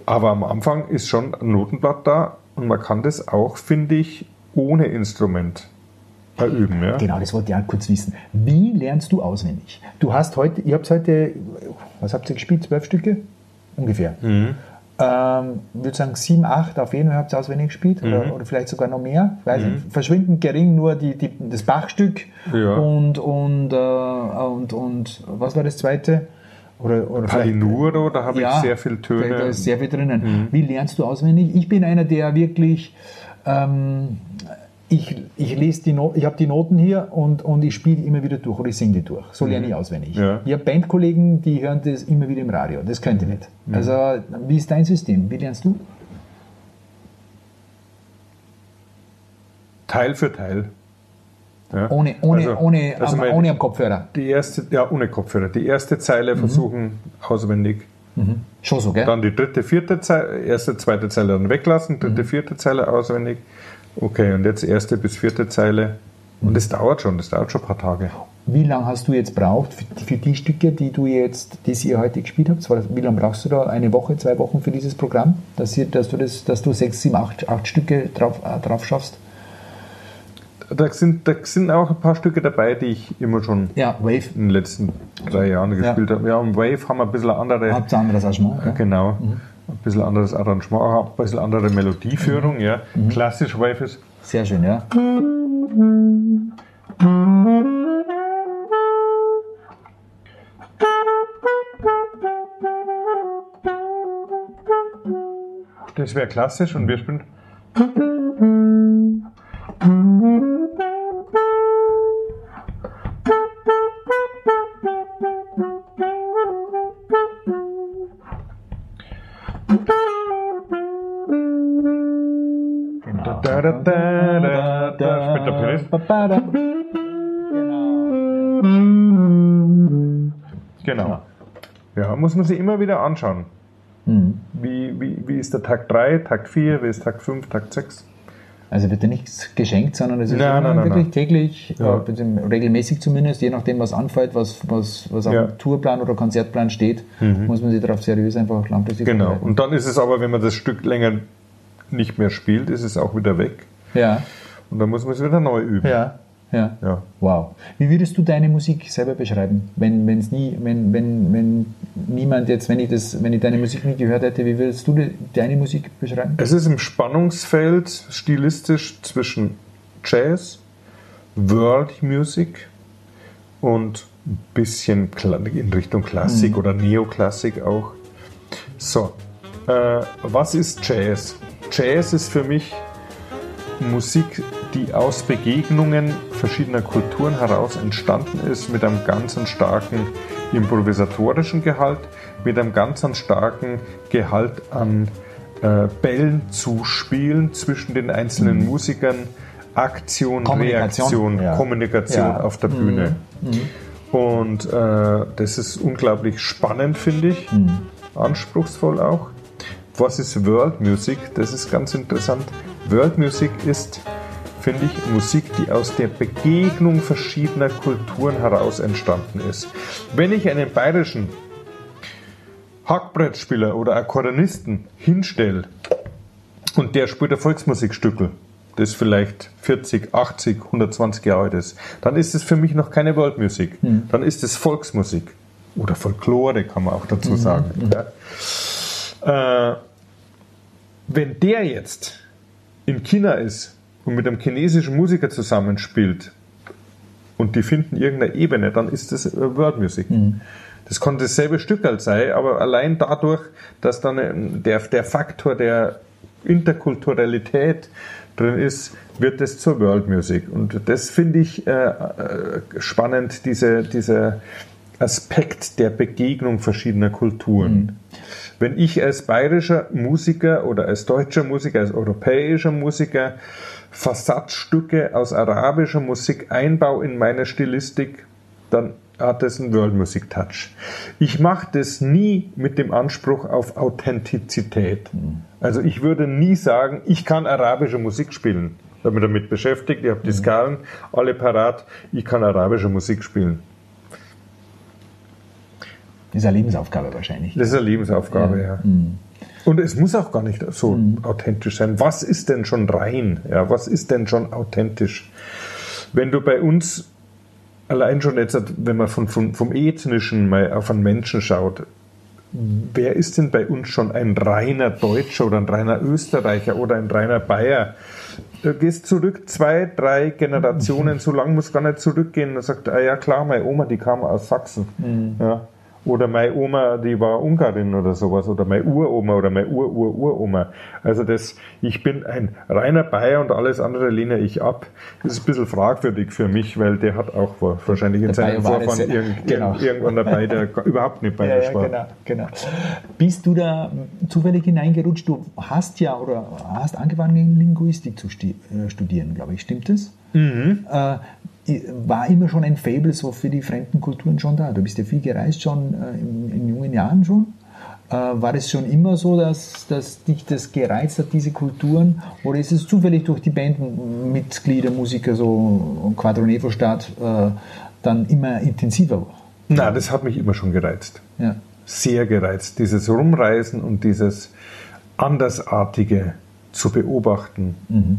aber am Anfang ist schon ein Notenblatt da und man kann das auch, finde ich, ohne Instrument äh, üben. Ja? Genau, das wollte ich auch kurz wissen. Wie lernst du auswendig? Du hast heute, ihr habt heute, was habt ihr gespielt? Zwölf Stücke? Ungefähr. Mhm. Ähm, würde sagen, sieben, acht auf jeden Fall habt ihr auswendig gespielt Mhm. oder, oder vielleicht sogar noch mehr. Weiß nicht, verschwindend gering nur die, die, das Bachstück Ja. und, und, äh, und, und was war das zweite? Oder, oder Palinuro, da habe ich sehr viel Töne. Mhm. Da ist sehr viel drinnen. Wie lernst du auswendig? Ich bin einer, der wirklich, ähm, ich, ich lese die no ich habe die Noten hier und, und ich spiele immer wieder durch oder ich singe die durch. So lerne ich auswendig. Mhm. Ja. Ich habe Bandkollegen, die hören das immer wieder im Radio. Das könnte ich nicht. Mhm. Also, wie ist dein System? Wie lernst du? Teil für Teil. Ja. Ohne, ohne, Also- ohne, also am, ohne am Kopfhörer. Die erste, ja, ohne Kopfhörer. Die erste Zeile Mhm. versuchen auswendig. Schon so, gell? Dann die dritte, vierte Zeile, erste, zweite Zeile dann weglassen, Mhm. dritte, vierte Zeile auswendig. Okay, und jetzt erste bis vierte Zeile. Mhm. Und das dauert schon, das dauert schon ein paar Tage. Wie lange hast du jetzt braucht für, für die Stücke, die du jetzt, die ihr heute gespielt habt? Wie lange brauchst du da? Eine Woche, zwei Wochen für dieses Programm, dass, ihr, dass du das, dass du sechs, sieben, acht, acht Stücke drauf, äh, drauf schaffst? Da sind, da sind auch ein paar Stücke dabei, die ich immer schon Ja, in den letzten drei Jahren gespielt habe. Ja, im Wave haben wir ein bisschen andere. Habt ihr ein anderes Arrangement? Ja? Genau. Ein bisschen anderes Arrangement, auch ein bisschen andere Melodieführung, ja. Mhm. Klassisch Wave ist. Sehr schön, ja. Das wäre klassisch und wir spielen. Genau. Ja, muss man sich immer wieder anschauen. Mhm. Wie, wie, wie ist der Takt 3, Takt 4, wie ist Takt 5, Takt 6? Also wird dir nichts geschenkt, sondern es ist Nein, nein, wirklich nein. täglich, Ja. äh, regelmäßig zumindest, je nachdem, was anfällt, was, was, was auf Ja. dem Tourplan oder Konzertplan steht, muss man sich darauf seriös einfach langfristig Genau. vorbereiten. Und dann ist es aber, wenn man das Stück länger nicht mehr spielt, ist es auch wieder weg. Ja, Und dann muss man es wieder neu üben. ja, ja. Ja. Wow. Wie würdest du deine Musik selber beschreiben? Wenn, wenn's nie, wenn, wenn, wenn niemand jetzt, wenn ich, das, wenn ich deine Musik nie gehört hätte, wie würdest du de, deine Musik beschreiben? Es ist im Spannungsfeld stilistisch zwischen Jazz, World Music und ein bisschen in Richtung Klassik oder Neoklassik auch. So, äh, was ist Jazz? Jazz ist für mich Musik, die aus Begegnungen verschiedener Kulturen heraus entstanden ist, mit einem ganz starken improvisatorischen Gehalt, mit einem ganz starken Gehalt an äh, Bällen zu spielen zwischen den einzelnen Musikern, Aktion, Kommunikation, Reaktion, ja. Kommunikation Ja. auf der Bühne. Und äh, das ist unglaublich spannend, finde ich, anspruchsvoll auch. Was ist World Music? Das ist ganz interessant. World Music ist, finde ich, Musik, die aus der Begegnung verschiedener Kulturen heraus entstanden ist. Wenn ich einen bayerischen Hackbrettspieler oder Akkordeonisten hinstelle und der spielt ein Volksmusikstückel, das vielleicht 40, 80, 120 Jahre alt ist, dann ist es für mich noch keine World Music. Dann ist es Volksmusik. Oder Folklore, kann man auch dazu sagen. Ja. Äh, wenn der jetzt in China ist und mit einem chinesischen Musiker zusammenspielt, und die finden irgendeine Ebene, dann ist das World Music. Mhm. Das kann dasselbe Stück halt sein, aber allein dadurch, dass dann der, der Faktor der Interkulturalität drin ist, wird es zur World Music. Und das finde ich äh, äh spannend, diese, dieser Aspekt der Begegnung verschiedener Kulturen. Mhm. Wenn ich als bayerischer Musiker oder als deutscher Musiker, als europäischer Musiker Fassadstücke aus arabischer Musik einbaue in meine Stilistik, dann hat das einen World Music Touch. Ich mache das nie mit dem Anspruch auf Authentizität. Mhm. Also ich würde nie sagen, ich kann arabische Musik spielen. Ich habe mich damit beschäftigt, ich habe die mhm. Skalen alle parat, ich kann arabische Musik spielen. Das ist eine Lebensaufgabe wahrscheinlich. Das ist eine Lebensaufgabe, ja. ja. Mhm. Und es muss auch gar nicht so mhm. authentisch sein. Was ist denn schon rein? Ja, was ist denn schon authentisch? Wenn du bei uns allein schon jetzt, wenn man von, von, vom Ethnischen mal auf einen Menschen schaut, wer ist denn bei uns schon ein reiner Deutscher oder ein reiner Österreicher oder ein reiner Bayer? Du gehst zurück zwei, drei Generationen, mhm. so lang muss gar nicht zurückgehen und sagt, ah ja klar, meine Oma, die kam aus Sachsen. Mhm. Ja. Oder meine Oma, die war Ungarin oder sowas. Oder meine Uroma oder meine Ur-Ur-Uroma. Also das, ich bin ein reiner Bayer und alles andere lehne ich ab. Das ist ein bisschen fragwürdig für mich, weil der hat auch wahrscheinlich in seinem Vorfahren irgend, genau. irgendwann dabei, der überhaupt nicht bayerisch ja, ja, war. Genau, genau. Bist du da zufällig hineingerutscht? Du hast ja oder hast angefangen, Linguistik zu äh, studieren, glaube ich. Stimmt das? Mhm. Äh, war immer schon ein Fable so für die fremden Kulturen schon da. Du bist ja viel gereist schon äh, in, in, jungen Jahren schon. Äh, war es schon immer so, dass, dass dich das gereizt hat, diese Kulturen? Oder ist es zufällig durch die Bandmitglieder, Musiker, so Quadronevo-Stadt, äh, dann immer intensiver? Na, das hat mich immer schon gereizt. Ja. Sehr gereizt. Dieses Rumreisen und dieses Andersartige zu beobachten. Mhm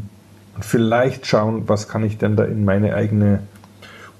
und vielleicht schauen, was kann ich denn da in meine eigene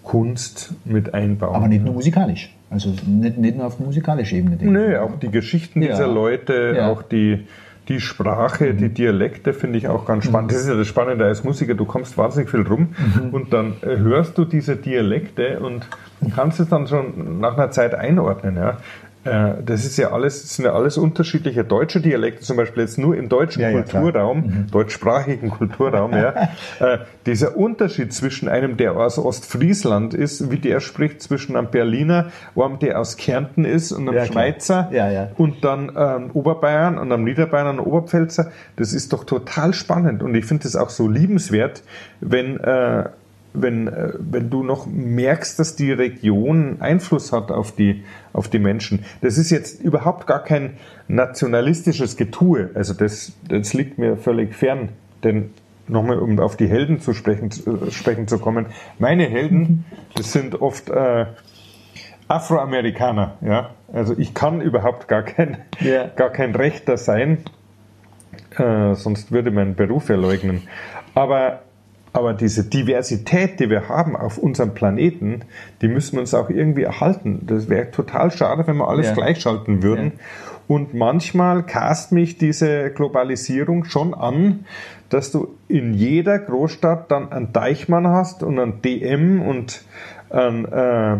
Kunst mit einbauen. Aber nicht nur musikalisch. Also nicht, nicht nur auf musikalischer Ebene. Nö, auch die Geschichten ja. dieser Leute, ja. auch die, die Sprache, mhm. die Dialekte finde ich auch ganz spannend. Mhm. Das ist ja das Spannende als Musiker, du kommst wahnsinnig viel rum mhm. und dann äh, hörst du diese Dialekte und kannst es dann schon nach einer Zeit einordnen. Ja? Äh, das ist ja alles, das sind ja alles unterschiedliche deutsche Dialekte, zum Beispiel jetzt nur im deutschen ja, Kulturraum, ja, mhm. deutschsprachigen Kulturraum, ja. Äh, dieser Unterschied zwischen einem, der aus Ostfriesland ist, wie der spricht, zwischen einem Berliner, einem, der aus Kärnten ist und einem ja, Schweizer und dann ähm, Oberbayern und einem Niederbayern und Oberpfälzer, das ist doch total spannend und ich finde es auch so liebenswert, wenn äh, wenn, äh, wenn du noch merkst, dass die Region Einfluss hat auf die, auf die Menschen. Das ist jetzt überhaupt gar kein nationalistisches Getue. Also das, das liegt mir völlig fern. Denn nochmal, um auf die Helden zu sprechen, äh, sprechen zu kommen. Meine Helden, das sind oft äh, Afroamerikaner. Ja? Also ich kann überhaupt gar kein, yeah. gar kein Rechter sein, äh, sonst würde mein Beruf erleugnen. Aber aber diese Diversität, die wir haben auf unserem Planeten, die müssen wir uns auch irgendwie erhalten. Das wäre total schade, wenn wir alles ja. gleichschalten würden. Ja. Und manchmal cast mich diese Globalisierung schon an, dass du in jeder Großstadt dann einen Deichmann hast und einen DM und ein äh,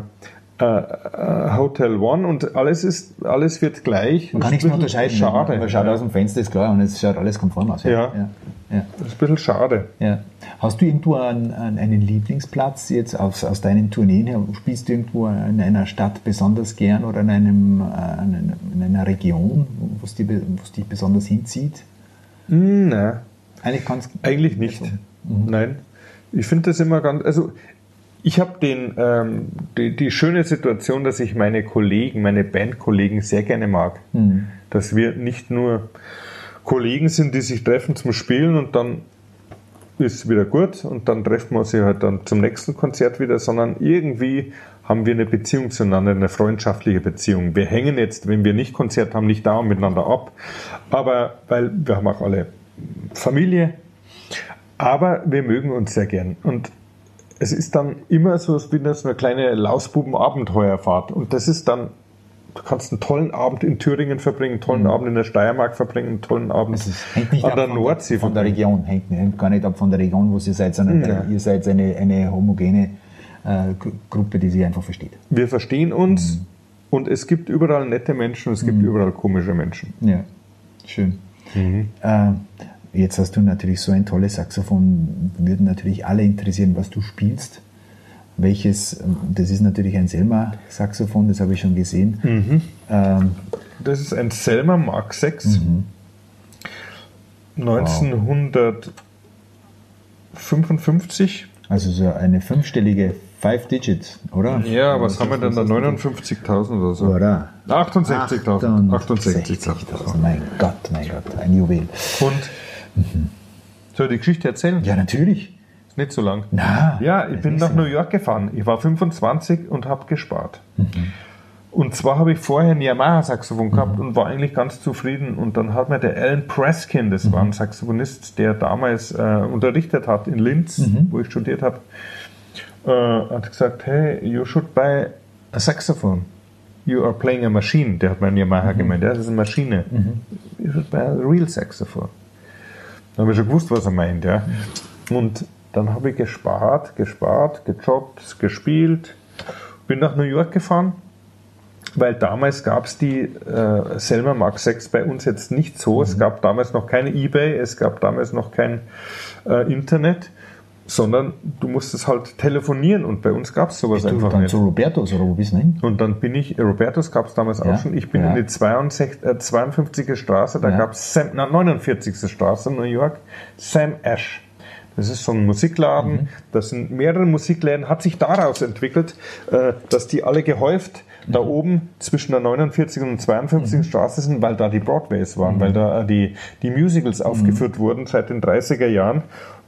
äh, äh, Hotel One und alles ist, alles wird gleich. Man kann nichts mehr unterscheiden. Schade. Man schaut ja. aus dem Fenster, ist klar, und es schaut alles konform aus. Ja. ja. ja. Das ist ein bisschen schade. Ja. Hast du irgendwo einen, einen Lieblingsplatz jetzt aus, aus deinen Tourneen her? Spielst du irgendwo in einer Stadt besonders gern oder in, einem, äh, in einer Region, wo es dich, dich besonders hinzieht? Hm, nein. Eigentlich, Eigentlich nicht. Mhm. Nein. Ich finde das immer ganz, also ich habe den ähm, die, die, schöne Situation, dass ich meine Kollegen, meine Bandkollegen sehr gerne mag. Mhm. Dass wir nicht nur Kollegen sind, die sich treffen zum Spielen und dann ist wieder gut und dann treffen wir uns halt dann zum nächsten Konzert wieder, sondern irgendwie haben wir eine Beziehung zueinander, eine freundschaftliche Beziehung. Wir hängen jetzt, wenn wir nicht Konzert haben, nicht dauernd miteinander ab, aber weil wir haben auch alle Familie, aber wir mögen uns sehr gern und es ist dann immer so, wie das eine kleine Lausbuben-Abenteuerfahrt. Und das ist dann, du kannst einen tollen Abend in Thüringen verbringen, einen tollen mhm. Abend in der Steiermark verbringen, einen tollen Abend an der Nordsee von von der Region. Hängt, hängt, gar nicht ab von der Region, wo ihr seid, sondern ja. ihr seid eine, eine homogene äh, Gruppe, die sich einfach versteht. Wir verstehen uns mhm. und es gibt überall nette Menschen, es gibt mhm. überall komische Menschen. Ja, schön. Mhm. Äh, jetzt hast du natürlich so ein tolles Saxophon, würden natürlich alle interessieren, was du spielst. Welches, ähm, das ist natürlich ein Selma-Saxophon, das habe ich schon gesehen. Mhm. Ähm, das ist ein Selma Mark 6. Mhm. 1955. Also so eine fünfstellige Five Digits, oder? Ja, was haben wir denn da? 59.000 oder so? Oder? 68.000. 68.000. Mein Gott, mein Gott, ein Juwel. Und mhm. soll ich die Geschichte erzählen? Ja, natürlich. Ist nicht so lang. Na, ja, ich bin nach New York gefahren. Ich war 25 und habe gespart. Mhm. Und zwar habe ich vorher ein Yamaha-Saxophon gehabt mhm. und war eigentlich ganz zufrieden. Und dann hat mir der Alan Preskin, das mhm. war ein Saxophonist, der damals äh, unterrichtet hat in Linz, mhm. wo ich studiert habe, äh, hat gesagt, hey, you should buy a saxophone. You are playing a machine. Der hat mein Yamaha mhm. gemeint, das ist eine Maschine. Mhm. You should buy a real saxophone. Dann habe ich schon gewusst, was er meint. Ja. Und dann habe ich gespart, gespart, gejobbt, gespielt, bin nach New York gefahren weil damals gab es die äh, Selma Mark 6 bei uns jetzt nicht so. Mhm. Es gab damals noch keine Ebay, es gab damals noch kein äh, Internet, sondern du musstest halt telefonieren und bei uns gab es sowas bist einfach dann nicht. zu Robertos oder wo bist du hin? Und dann bin ich, Robertos gab es damals ja? auch schon, ich bin ja. in die 62, äh, 52. Straße, da ja. gab es 49. Straße in New York, Sam Ash. Das ist so ein Musikladen, mhm. das sind mehrere Musikläden, hat sich daraus entwickelt, äh, dass die alle gehäuft da oben zwischen der 49. und 52. Mhm. Straße sind, weil da die Broadways waren, mhm. weil da die, die Musicals aufgeführt mhm. wurden seit den 30er Jahren.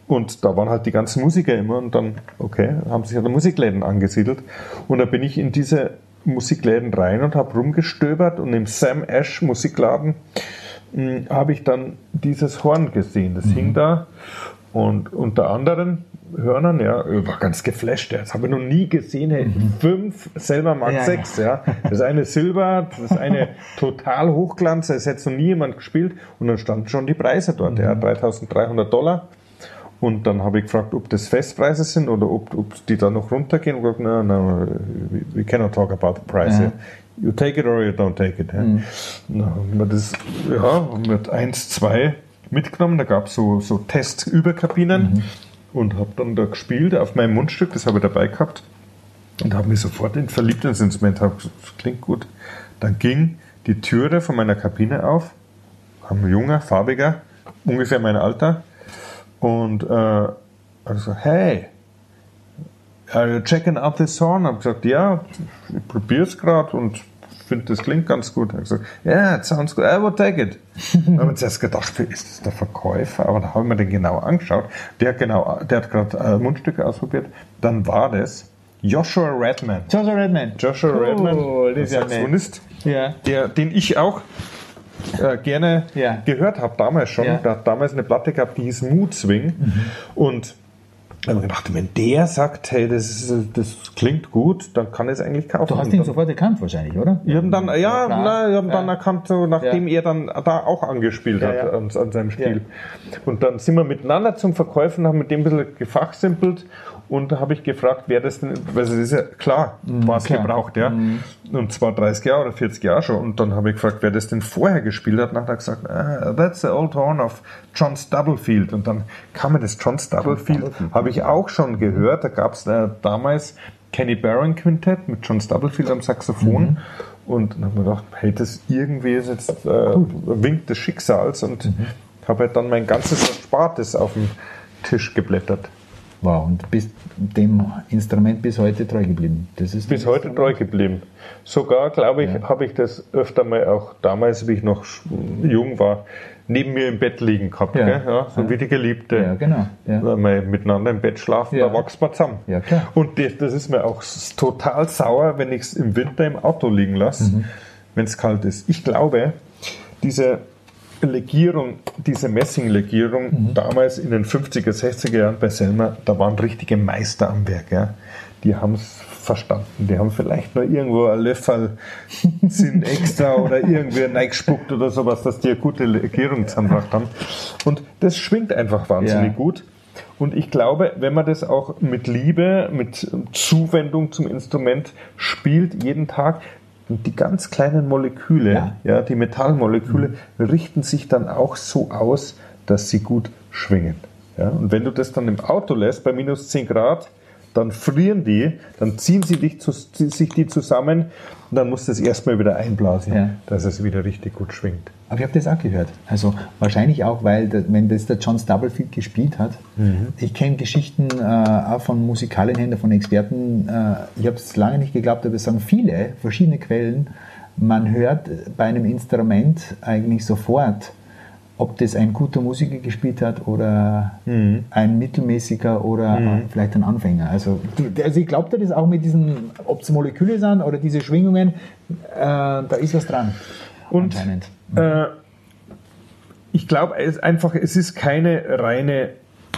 Und da waren halt die ganzen Musiker immer und dann, okay, haben sich halt Musikläden angesiedelt. Und da bin ich in diese Musikläden rein und habe rumgestöbert und im Sam Ash Musikladen hm, habe ich dann dieses Horn gesehen. Das mhm. hing da und unter anderem Hörnern, ja, war ganz geflasht. Ja. Das habe ich noch nie gesehen. Hey. Mhm. Fünf Selber Mark ja, 6, ja. ja. Das ist eine Silber, das ist eine total Hochglanz, das hätte noch nie jemand gespielt. Und dann standen schon die Preise dort, mhm. ja, 3300 Dollar. Und dann habe ich gefragt, ob das Festpreise sind oder ob, ob die da noch runtergehen. Und gesagt, no, no, we cannot talk about the price. Ja. You take it or you don't take it. Ja. Mhm. Na, haben wir das, ja, mit 1, 2 mitgenommen. Da gab es so, so Testüberkabinen. Mhm und habe dann da gespielt auf meinem Mundstück, das habe ich dabei gehabt und habe mich sofort in verliebt ins Instrument. Hab, das klingt gut. Dann ging die Türe von meiner Kabine auf, ein junger, farbiger, ungefähr mein Alter und äh, hat gesagt, hey, are you checking out this song? Hab gesagt, ja, ich probiere es gerade und finde, das klingt ganz gut. Er hat gesagt, yeah, it sounds good, I will take it. da haben wir zuerst gedacht, ist das der Verkäufer? Aber da haben wir den genau angeschaut. Der, genau, der hat gerade äh, Mundstücke ausprobiert. Dann war das Joshua Redman. Joshua Redman. Joshua Redman, oh, der Saxophonist, ja. der, den ich auch äh, gerne ja. gehört habe, damals schon. Ja. Der hat damals eine Platte gehabt, die hieß Mood Swing. Mhm. Und dann habe ich gedacht, wenn der sagt, hey, das, das klingt gut, dann kann ich es eigentlich kaufen. Du hast ihn dann, sofort erkannt wahrscheinlich, oder? Ich habe dann, ja, ja na, ich habe ja. dann erkannt, so, nachdem ja. er dann da auch angespielt hat an, an, seinem Stil. Und dann sind wir miteinander zum Verkäufen, haben mit dem ein bisschen gefachsimpelt und da habe ich gefragt, wer das denn, weil es ist ja klar, mhm, war es gebraucht, ja. Mhm. Und zwar 30 Jahre oder 40 Jahre schon. Und dann habe ich gefragt, wer das denn vorher gespielt hat. Und dann hat er gesagt, ah, that's the old horn of John Stubblefield. Und dann kam mir das John Stubblefield, habe ich auch schon gehört. Da gab es äh, damals Kenny Barron Quintett mit John Stubblefield am Saxophon. Mhm. Und dann habe ich gedacht, hey, das irgendwie ist jetzt äh, Wink des Schicksals. Und mhm. habe halt dann mein ganzes Erspartes auf dem Tisch geblättert. Wow, und bist dem Instrument bis heute treu geblieben. Das ist bis heute treu geblieben. Sogar, glaube ich, ja. habe ich das öfter mal auch damals, wie ich noch jung war, neben mir im Bett liegen gehabt. Ja. Gell? Ja, so ja. wie die Geliebte. Ja, genau. Ja. Wenn wir miteinander im Bett schlafen, da wächst man zusammen. Ja, klar. Und das, das ist mir auch total sauer, wenn ich es im Winter im Auto liegen lasse, mhm. wenn es kalt ist. Ich glaube, diese Legierung, diese Messinglegierung, mhm. damals in den 50er, 60er Jahren bei Selma, da waren richtige Meister am Werk. Ja. Die haben es verstanden. Die haben vielleicht nur irgendwo ein Löffel sind extra oder irgendwie reingespuckt oder sowas, dass die eine gute Legierung zusammengebracht haben. Und das schwingt einfach wahnsinnig ja. gut. Und ich glaube, wenn man das auch mit Liebe, mit Zuwendung zum Instrument spielt, jeden Tag, die ganz kleinen Moleküle, ja, ja die Metallmoleküle, mhm. richten sich dann auch so aus, dass sie gut schwingen. Ja? Und wenn du das dann im Auto lässt, bei minus 10 Grad, dann frieren die, dann ziehen sie dich sich die zusammen und dann musst du es erstmal wieder einblasen, ja. dass es wieder richtig gut schwingt. Aber ich habe das auch gehört. Also wahrscheinlich auch, weil wenn das der John Stubblefield gespielt hat. Mhm. Ich kenne Geschichten äh, auch von Musikalienhändlern, von Experten. Äh, ich habe es lange nicht geglaubt, aber es sagen viele verschiedene Quellen. Man hört bei einem Instrument eigentlich sofort, ob das ein guter Musiker gespielt hat oder mhm. ein mittelmäßiger oder mhm. vielleicht ein Anfänger. Also, also ich glaube das auch mit diesen, ob es Moleküle sind oder diese Schwingungen, äh, da ist was dran. Und äh, ich glaube einfach, es ist keine reine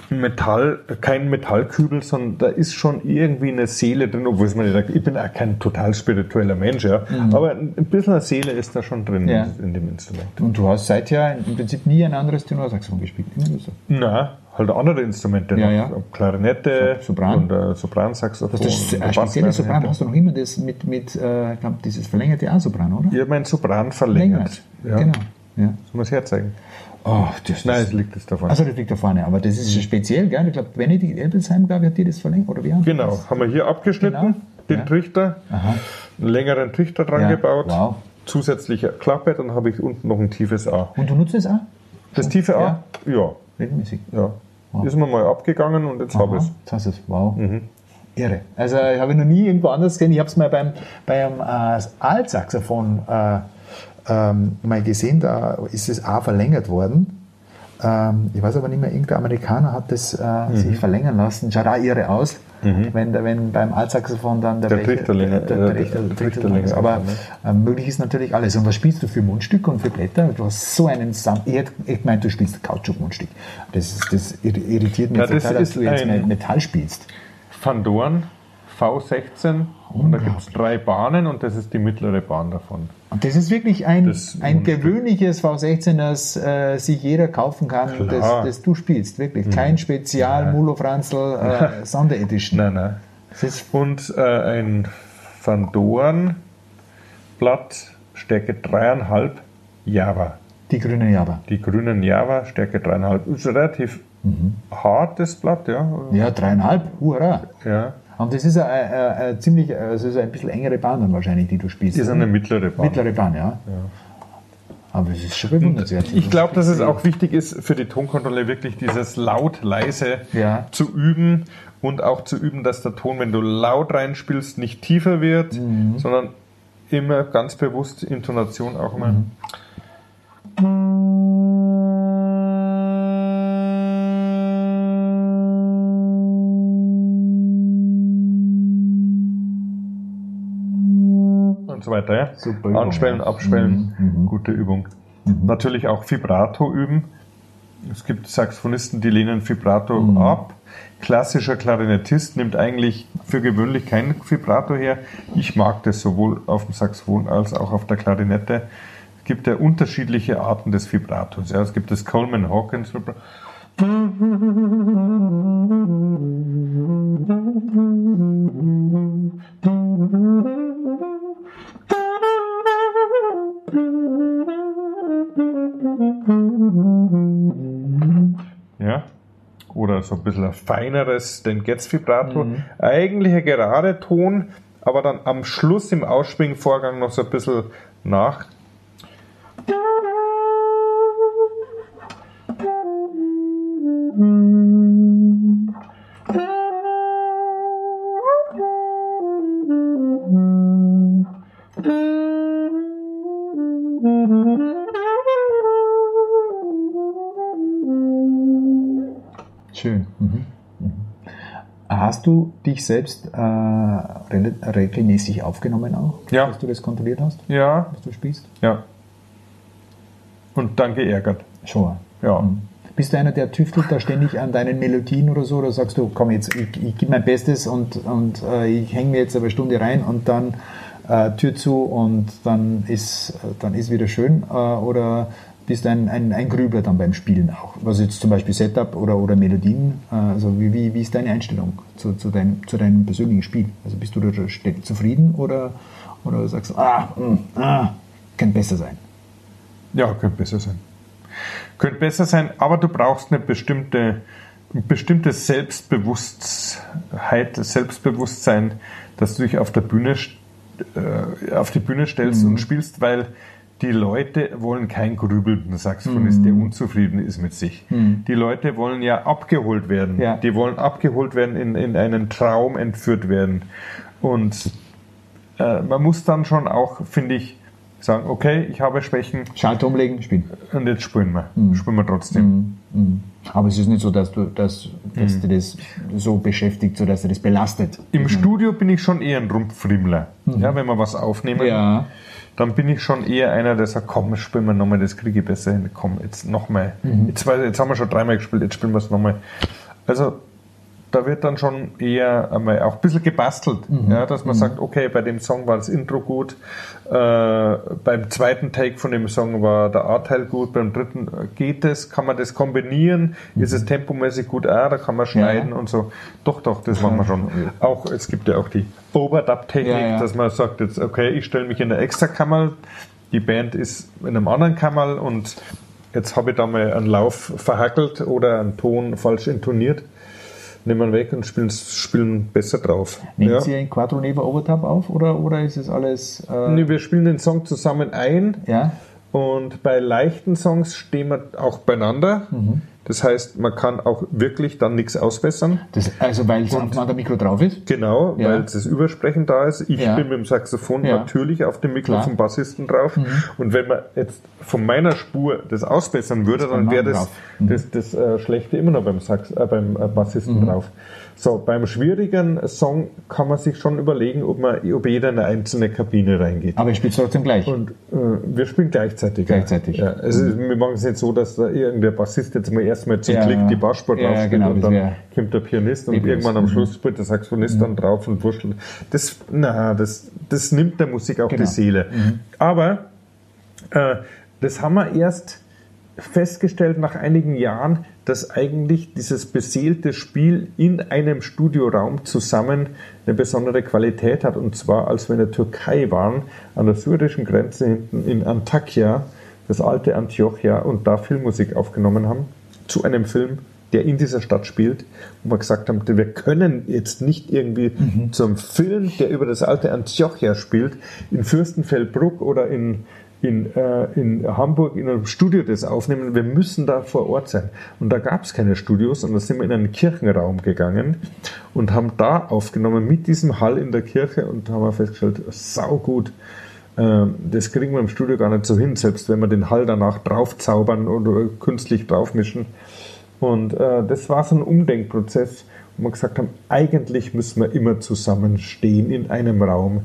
Metall, kein Metallkübel, sondern da ist schon irgendwie eine Seele drin, obwohl es mir nicht, ich bin auch kein total spiritueller Mensch, ja. Mhm. Aber ein bisschen eine Seele ist da schon drin ja. in dem Instrument. Und du hast seither im Prinzip nie ein anderes Tenorsaxophon gespielt, immer so? Nein, halt andere Instrumente. Ja, ja. Klarinette Sopran. und äh, Sopransaxophon. Das, das spezielle Sopran hast du noch immer das mit, mit äh, ich glaube, dieses verlängerte A-Sopran, oder? Ich habe mein Sopran verlängert. verlängert. Ja. Genau. Ja. Sollen wir es herzeigen? Oh, das Nein, es liegt das da vorne. Also das liegt da vorne, aber das ist mhm. speziell, gell? Ich glaube, Benedikt Elbelsheim, glaube ich, hat dir das verlängert, oder wie? Genau, das? haben wir hier abgeschnitten, genau. den ja. Trichter, Aha. einen längeren Trichter dran ja. gebaut, wow. zusätzliche Klappe, dann habe ich unten noch ein tiefes A. Und du nutzt das A? Das tiefe A? Ja. ja. Regelmäßig? Ja. Wow. Ist mir mal abgegangen und jetzt habe ich es. Jetzt hast du es, wow. Mhm. Irre. Also ich habe noch nie irgendwo anders gesehen. Ich habe es mal beim, beim äh, Altsaxophon äh, ähm, mal gesehen, da ist es A verlängert worden. Ähm, ich weiß aber nicht mehr, irgendein Amerikaner hat das äh, mhm. sich verlängern lassen. Schaut auch irre aus, mhm. wenn, wenn beim Altsaxophon dann der, der Trichter länger der, der, der, der Trichter länger ist. Aber äh, möglich ist natürlich alles. Und was spielst du für Mundstücke und für Blätter? Du hast so einen Sam ich, ich meine, du spielst Kautschuk-Mundstück. Das, das irritiert mich ja, total, dass du jetzt Metall spielst. Van Dorn V16 und da gibt es drei Bahnen und das ist die mittlere Bahn davon. Und das ist wirklich ein, das ein gewöhnliches V16, das äh, sich jeder kaufen kann, das, das, du spielst. Wirklich. Kein mhm. Spezial Mulo Franzl äh, Sonderedition. Nein, nein. und äh, ein Van Dorn Blatt Stärke 3,5 Java. Die grünen Java. Die grünen Java, Stärke 3,5. Ist relativ mhm. hartes Blatt, ja. Ja, 3,5, hurra. Ja. Und das ist eine, eine, eine ziemlich, also ist ein bisschen engere Bahn dann wahrscheinlich, die du spielst. Das ist eine mittlere Bahn. Mittlere Bahn, ja. ja. Aber es ist schon bewundernswert. Ich glaube, dass es auch wichtig ist, für die Tonkontrolle wirklich dieses laut-leise ja. zu üben und auch zu üben, dass der Ton, wenn du laut reinspielst, nicht tiefer wird, mhm. sondern immer ganz bewusst Intonation auch immer. Mhm. Und so weiter. Ja? Super Anschwellen, abschwellen, mhm, mhm. gute Übung. Mhm. Natürlich auch Vibrato üben. Es gibt Saxophonisten, die lehnen Vibrato mhm. ab. Klassischer Klarinettist nimmt eigentlich für gewöhnlich kein Vibrato her. Ich mag das sowohl auf dem Saxophon als auch auf der Klarinette. Es gibt ja unterschiedliche Arten des Vibratos. Ja, es gibt das Coleman Hawkins Vibrato. Ja. Oder so ein bisschen ein feineres, den Getz-Vibrato. Mhm. Eigentlich ein gerade Ton, aber dann am Schluss im Ausschwingvorgang noch so ein bisschen nach. Hast du dich selbst äh, regelmäßig aufgenommen auch? Ja. Dass du das kontrolliert hast? Ja. Was du spielst? Ja. Und dann geärgert. Schon. Ja. Mhm. Bist du einer, der tüftelt da ständig an deinen Melodien oder so? Oder sagst du, komm jetzt, ich, ich gebe mein Bestes und, und äh, ich hänge mir jetzt eine Stunde rein und dann äh, Tür zu und dann ist, dann ist wieder schön? Äh, oder bist ein, ein, ein Grübler dann beim Spielen auch. Was jetzt zum Beispiel Setup oder, oder Melodien, äh, also wie, wie, wie ist deine Einstellung zu, zu, deinem, zu deinem persönlichen Spiel? Also bist du da zufrieden oder, oder sagst du, ah, mh, hm, ah, kann besser sein? Ja, könnte besser sein. Könnte besser sein, aber du brauchst eine bestimmte, ein bestimmtes Selbstbewusstheit, Selbstbewusstsein, dass du dich auf der Bühne, äh, auf die Bühne stellst mhm. und spielst, weil die Leute wollen keinen grübelnden Saxophonist, mhm. der unzufrieden ist mit sich. Mhm. Die Leute wollen ja abgeholt werden. Ja. Die wollen abgeholt werden, in, in einen Traum entführt werden. Und äh, man muss dann schon auch, finde ich, sagen, okay, ich habe Schwächen. Schalter umlegen, spielen. Und jetzt spielen wir. Mhm. Spielen wir trotzdem. Mhm. Mhm. Aber es ist nicht so, dass du dass, dass mhm. dir das so beschäftigt, so dass dir das belastet. Im Studio bin ich schon eher ein Rumpfrimmler. Mhm. Ja, wenn wir was aufnehmen, ja. Dann bin ich schon eher einer, der sagt, komm, spielen wir nochmal, das kriege ich besser hin. Komm, jetzt nochmal. Mhm. Jetzt, jetzt haben wir schon dreimal gespielt, jetzt spielen wir es nochmal. Also da wird dann schon eher einmal auch ein bisschen gebastelt, mhm. ja, dass man mhm. sagt, okay, bei dem Song war das Intro gut, äh, beim zweiten Take von dem Song war der A-Teil gut, beim dritten geht es, kann man das kombinieren, mhm. ist es tempomäßig gut, ah, da kann man schneiden ja. und so. Doch, doch, das machen wir schon. Auch, es gibt ja auch die Overdub-Technik, ja, ja. dass man sagt jetzt, okay, ich stelle mich in eine Extra-Kammer, die Band ist in einem anderen Kammer und jetzt habe ich da mal einen Lauf verhackelt oder einen Ton falsch intoniert nehmen wir weg und spielen, spielen besser drauf. Nehmen ja. Sie ein Quattro Neva Overdub auf oder, oder ist es alles. Äh nee, wir spielen den Song zusammen ein. Ja. Und bei leichten Songs stehen wir auch beieinander. Mhm. Das heißt, man kann auch wirklich dann nichts ausbessern. Das, also weil es dem Mikro drauf ist? Genau, ja. weil das Übersprechen da ist. Ich ja. bin mit dem Saxophon ja. natürlich auf dem Mikro Klar. vom Bassisten drauf. Mhm. Und wenn man jetzt von meiner Spur das ausbessern würde, das dann wäre das, mhm. das, das, äh, Schlechte immer noch beim, Sax, äh, beim äh, Bassisten mhm. drauf. So, beim schwierigen Song kann man sich schon überlegen, ob man, ob jeder in eine einzelne Kabine reingeht. Aber ihr spielt trotzdem gleich. Und äh, wir spielen gleichzeitig. Gleichzeitig. Ja. Also mhm. wir machen es nicht so, dass da irgendein Bassist jetzt mal erstmal zum ja. Klick die Bassspur drauf ja, genau, und dann kommt der Pianist und irgendwann am mhm. Schluss spielt der Saxophonist mhm. dann drauf und wurschtelt. Das, na, das, das nimmt der Musik auch genau. die Seele. Mhm. Aber äh, das haben wir erst festgestellt nach einigen Jahren, dass eigentlich dieses beseelte Spiel in einem Studioraum zusammen eine besondere Qualität hat. Und zwar, als wir in der Türkei waren, an der syrischen Grenze hinten in Antakya, das alte Antiochia, und da Filmmusik aufgenommen haben zu einem Film, der in dieser Stadt spielt, wo wir gesagt haben, wir können jetzt nicht irgendwie mhm. zum Film, der über das alte Antiochia spielt, in Fürstenfeldbruck oder in in, äh, in Hamburg in einem Studio das aufnehmen. Wir müssen da vor Ort sein. Und da gab es keine Studios und da sind wir in einen Kirchenraum gegangen und haben da aufgenommen mit diesem Hall in der Kirche und haben festgestellt, sau gut. Ähm, das kriegen wir im Studio gar nicht so hin, selbst wenn wir den Hall danach draufzaubern oder künstlich draufmischen. Und äh, das war so ein Umdenkprozess, wo wir gesagt haben, eigentlich müssen wir immer zusammenstehen in einem Raum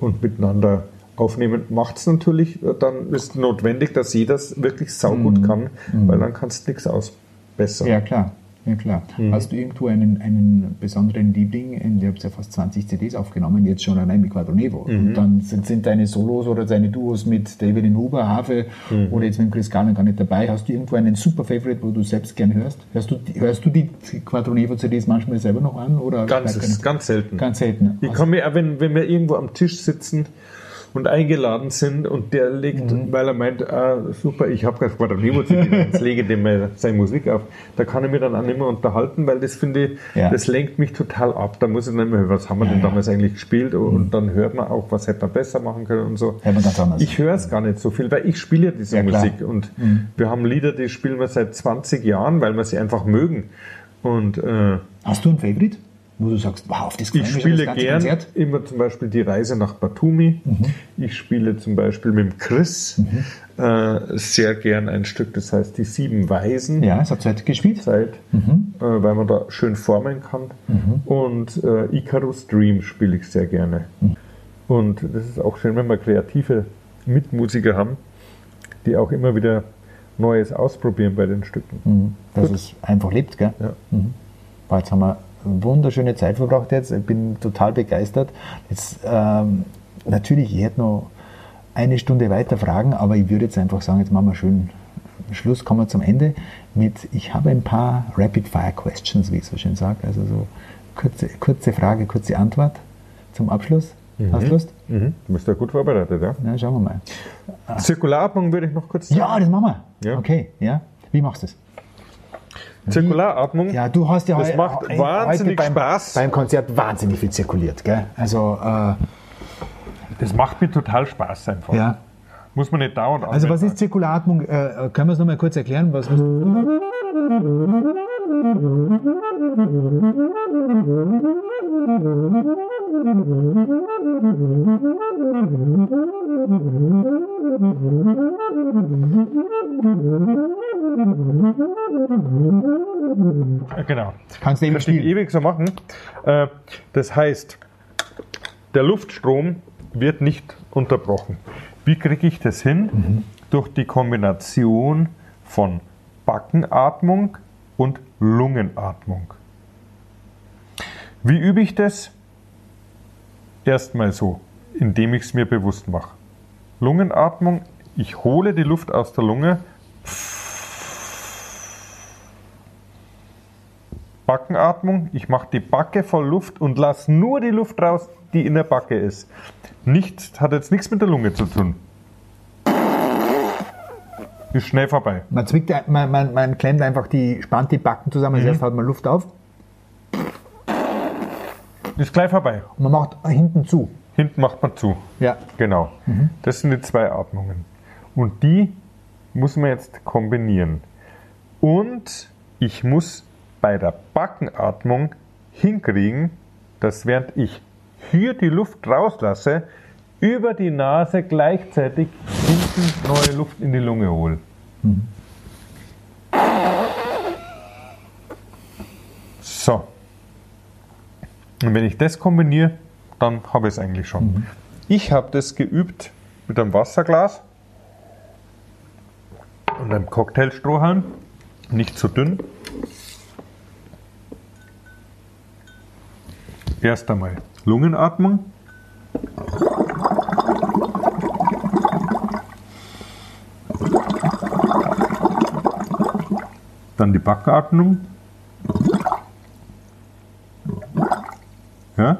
und miteinander aufnehmen, macht es natürlich, äh, dann ist notwendig, dass jeder es wirklich saugut mhm. kann, mhm. weil dann kannst du nichts ausbessern. Ja, klar. Ja, klar. Mhm. Hast du irgendwo einen, einen besonderen Liebling? Ihr habt ja fast 20 CDs aufgenommen, jetzt schon allein mit Quadronevo. Mhm. Und dann sind, sind deine Solos oder deine Duos mit David in Huber, Hafe mhm. oder jetzt mit Chris Garner gar nicht dabei. Hast du irgendwo einen super Favorite, wo du selbst gern hörst? Hörst du, hörst du die Quadronevo CDs manchmal selber noch an? Oder ganz, ganz selten. Ganz selten. Ich komme mir, wenn, wenn wir irgendwo am Tisch sitzen, und eingeladen sind und der legt, mhm. weil er meint, ah, super, ich habe gerade Quadranimo jetzt lege dem mal seine Musik auf. Da kann ich mich dann auch nicht mehr unterhalten, weil das finde ich, ja. das lenkt mich total ab. Da muss ich nicht mehr, was haben wir ja, denn ja. damals eigentlich gespielt und mhm. dann hört man auch, was hätte man besser machen können und so. Ich höre es gar nicht so viel, weil ich spiele ja diese Musik und mhm. wir haben Lieder, die spielen wir seit 20 Jahren, weil wir sie einfach mögen. Und, äh, Hast du ein Favorite? Wo du sagst, wow, auf das Ich spiele gern Konzert. immer zum Beispiel die Reise nach Batumi. Mhm. Ich spiele zum Beispiel mit dem Chris mhm. äh, sehr gern ein Stück, das heißt die Sieben Weisen. Ja, es hat Zeit gespielt. Zeit, mhm. äh, weil man da schön formen kann. Mhm. Und äh, Icarus Dream spiele ich sehr gerne. Mhm. Und das ist auch schön, wenn wir kreative Mitmusiker haben, die auch immer wieder Neues ausprobieren bei den Stücken. Mhm. Dass Gut. es einfach lebt, gell? Ja. Jetzt haben wir wunderschöne Zeit verbracht jetzt. Ich bin total begeistert. Jetzt, ähm, natürlich, ich hätte noch eine Stunde weiter fragen, aber ich würde jetzt einfach sagen, jetzt machen wir schön Schluss, kommen wir zum Ende mit, ich habe ein paar Rapid-Fire-Questions, wie ich so schön sage, also so kurze, kurze Frage, kurze Antwort zum Abschluss. Mhm. Hast du Lust? Mhm. Du bist ja gut vorbereitet, ja? Na, schauen wir mal. Zirkularatmung würde ich noch kurz sagen. Ja, das machen wir. Ja. Okay, ja. Wie machst du das? Zirkularatmung. Ja, du hast ja Das heu- macht heu- wahnsinnig heute beim, Spaß. beim Konzert wahnsinnig viel zirkuliert, gell? Also, äh, Das macht mir total Spaß einfach. ja. Muss man nicht dauernd Also, was ist Zirkularatmung? Äh, können wir es nochmal kurz erklären? Was, was, Äh, Genau. kannst du eben spielen. ewig so machen. Äh, Das heißt, der Luftstrom wird nicht unterbrochen. Wie kriege ich das hin? Durch die Kombination von Backenatmung und Lungenatmung. Wie übe ich das? Erstmal so, indem ich es mir bewusst mache. Lungenatmung, ich hole die Luft aus der Lunge, Backenatmung. Ich mache die Backe voll Luft und lasse nur die Luft raus, die in der Backe ist. Nicht, hat jetzt nichts mit der Lunge zu tun. Ist schnell vorbei. Man, zwickt, man, man, man klemmt einfach die, spannt die Backen zusammen, als erstes hat man Luft auf Ist gleich vorbei. und man macht hinten zu. Hinten macht man zu. Ja. Genau. Das sind die zwei Atmungen. Und die muss man jetzt kombinieren. Und ich muss bei der Backenatmung hinkriegen, dass während ich hier die Luft rauslasse, über die Nase gleichzeitig hinten neue Luft in die Lunge hole. So. Und wenn ich das kombiniere, dann habe ich es eigentlich schon. Ich habe das geübt mit einem Wasserglas und einem Cocktailstrohhalm, nicht zu dünn. Erst einmal Lungenatmung. Dann die Backenatmung. Ja?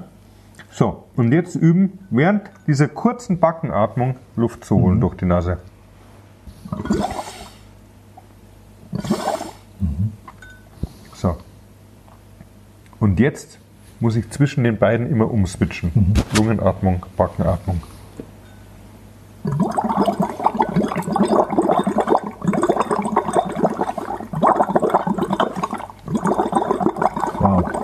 So, und jetzt üben, während dieser kurzen Backenatmung Luft zu holen durch die Nase. So. Und jetzt muss ich zwischen den beiden immer umswitchen. Lungenatmung, Backenatmung. Wow.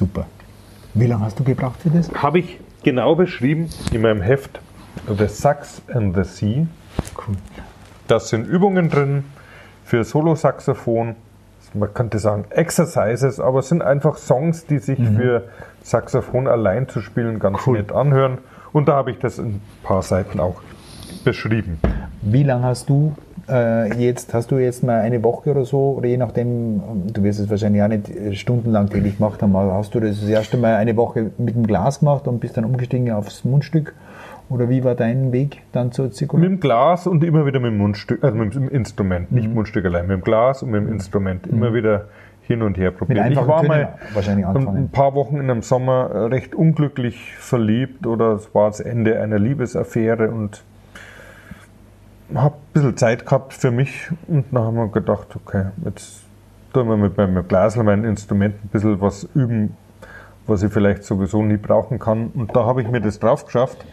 Super. Gebraucht für das? Habe ich genau beschrieben in meinem Heft The Sax and the Sea. Cool. Da sind Übungen drin für Solo-Saxophon. Man könnte sagen Exercises, aber es sind einfach Songs, die sich für Saxophon allein zu spielen ganz Cool. nett anhören. Und da habe ich das in ein paar Seiten auch beschrieben. Wie lange hast du äh, jetzt, hast du jetzt mal eine Woche oder so, oder je nachdem, du wirst es wahrscheinlich auch nicht stundenlang täglich gemacht haben, aber hast du das das erste Mal eine Woche mit dem Glas gemacht und bist dann umgestiegen aufs Mundstück? Oder wie war dein Weg dann zur Mit Zirkulation? dem Glas und immer wieder mit dem Mundstück, also mit dem Instrument, nicht Mundstück allein, mit dem Glas und mit dem Instrument immer wieder hin und her probieren. Ich war Tönen mal wahrscheinlich anfangen. ein paar Wochen in einem Sommer recht unglücklich verliebt oder es war das Ende einer Liebesaffäre und habe ein bisschen Zeit gehabt für mich und dann haben wir gedacht, okay, jetzt tun wir mit meinem Glasl, mein Instrument, ein bisschen was üben, was ich vielleicht sowieso nie brauchen kann. Und da habe ich mir das drauf geschafft.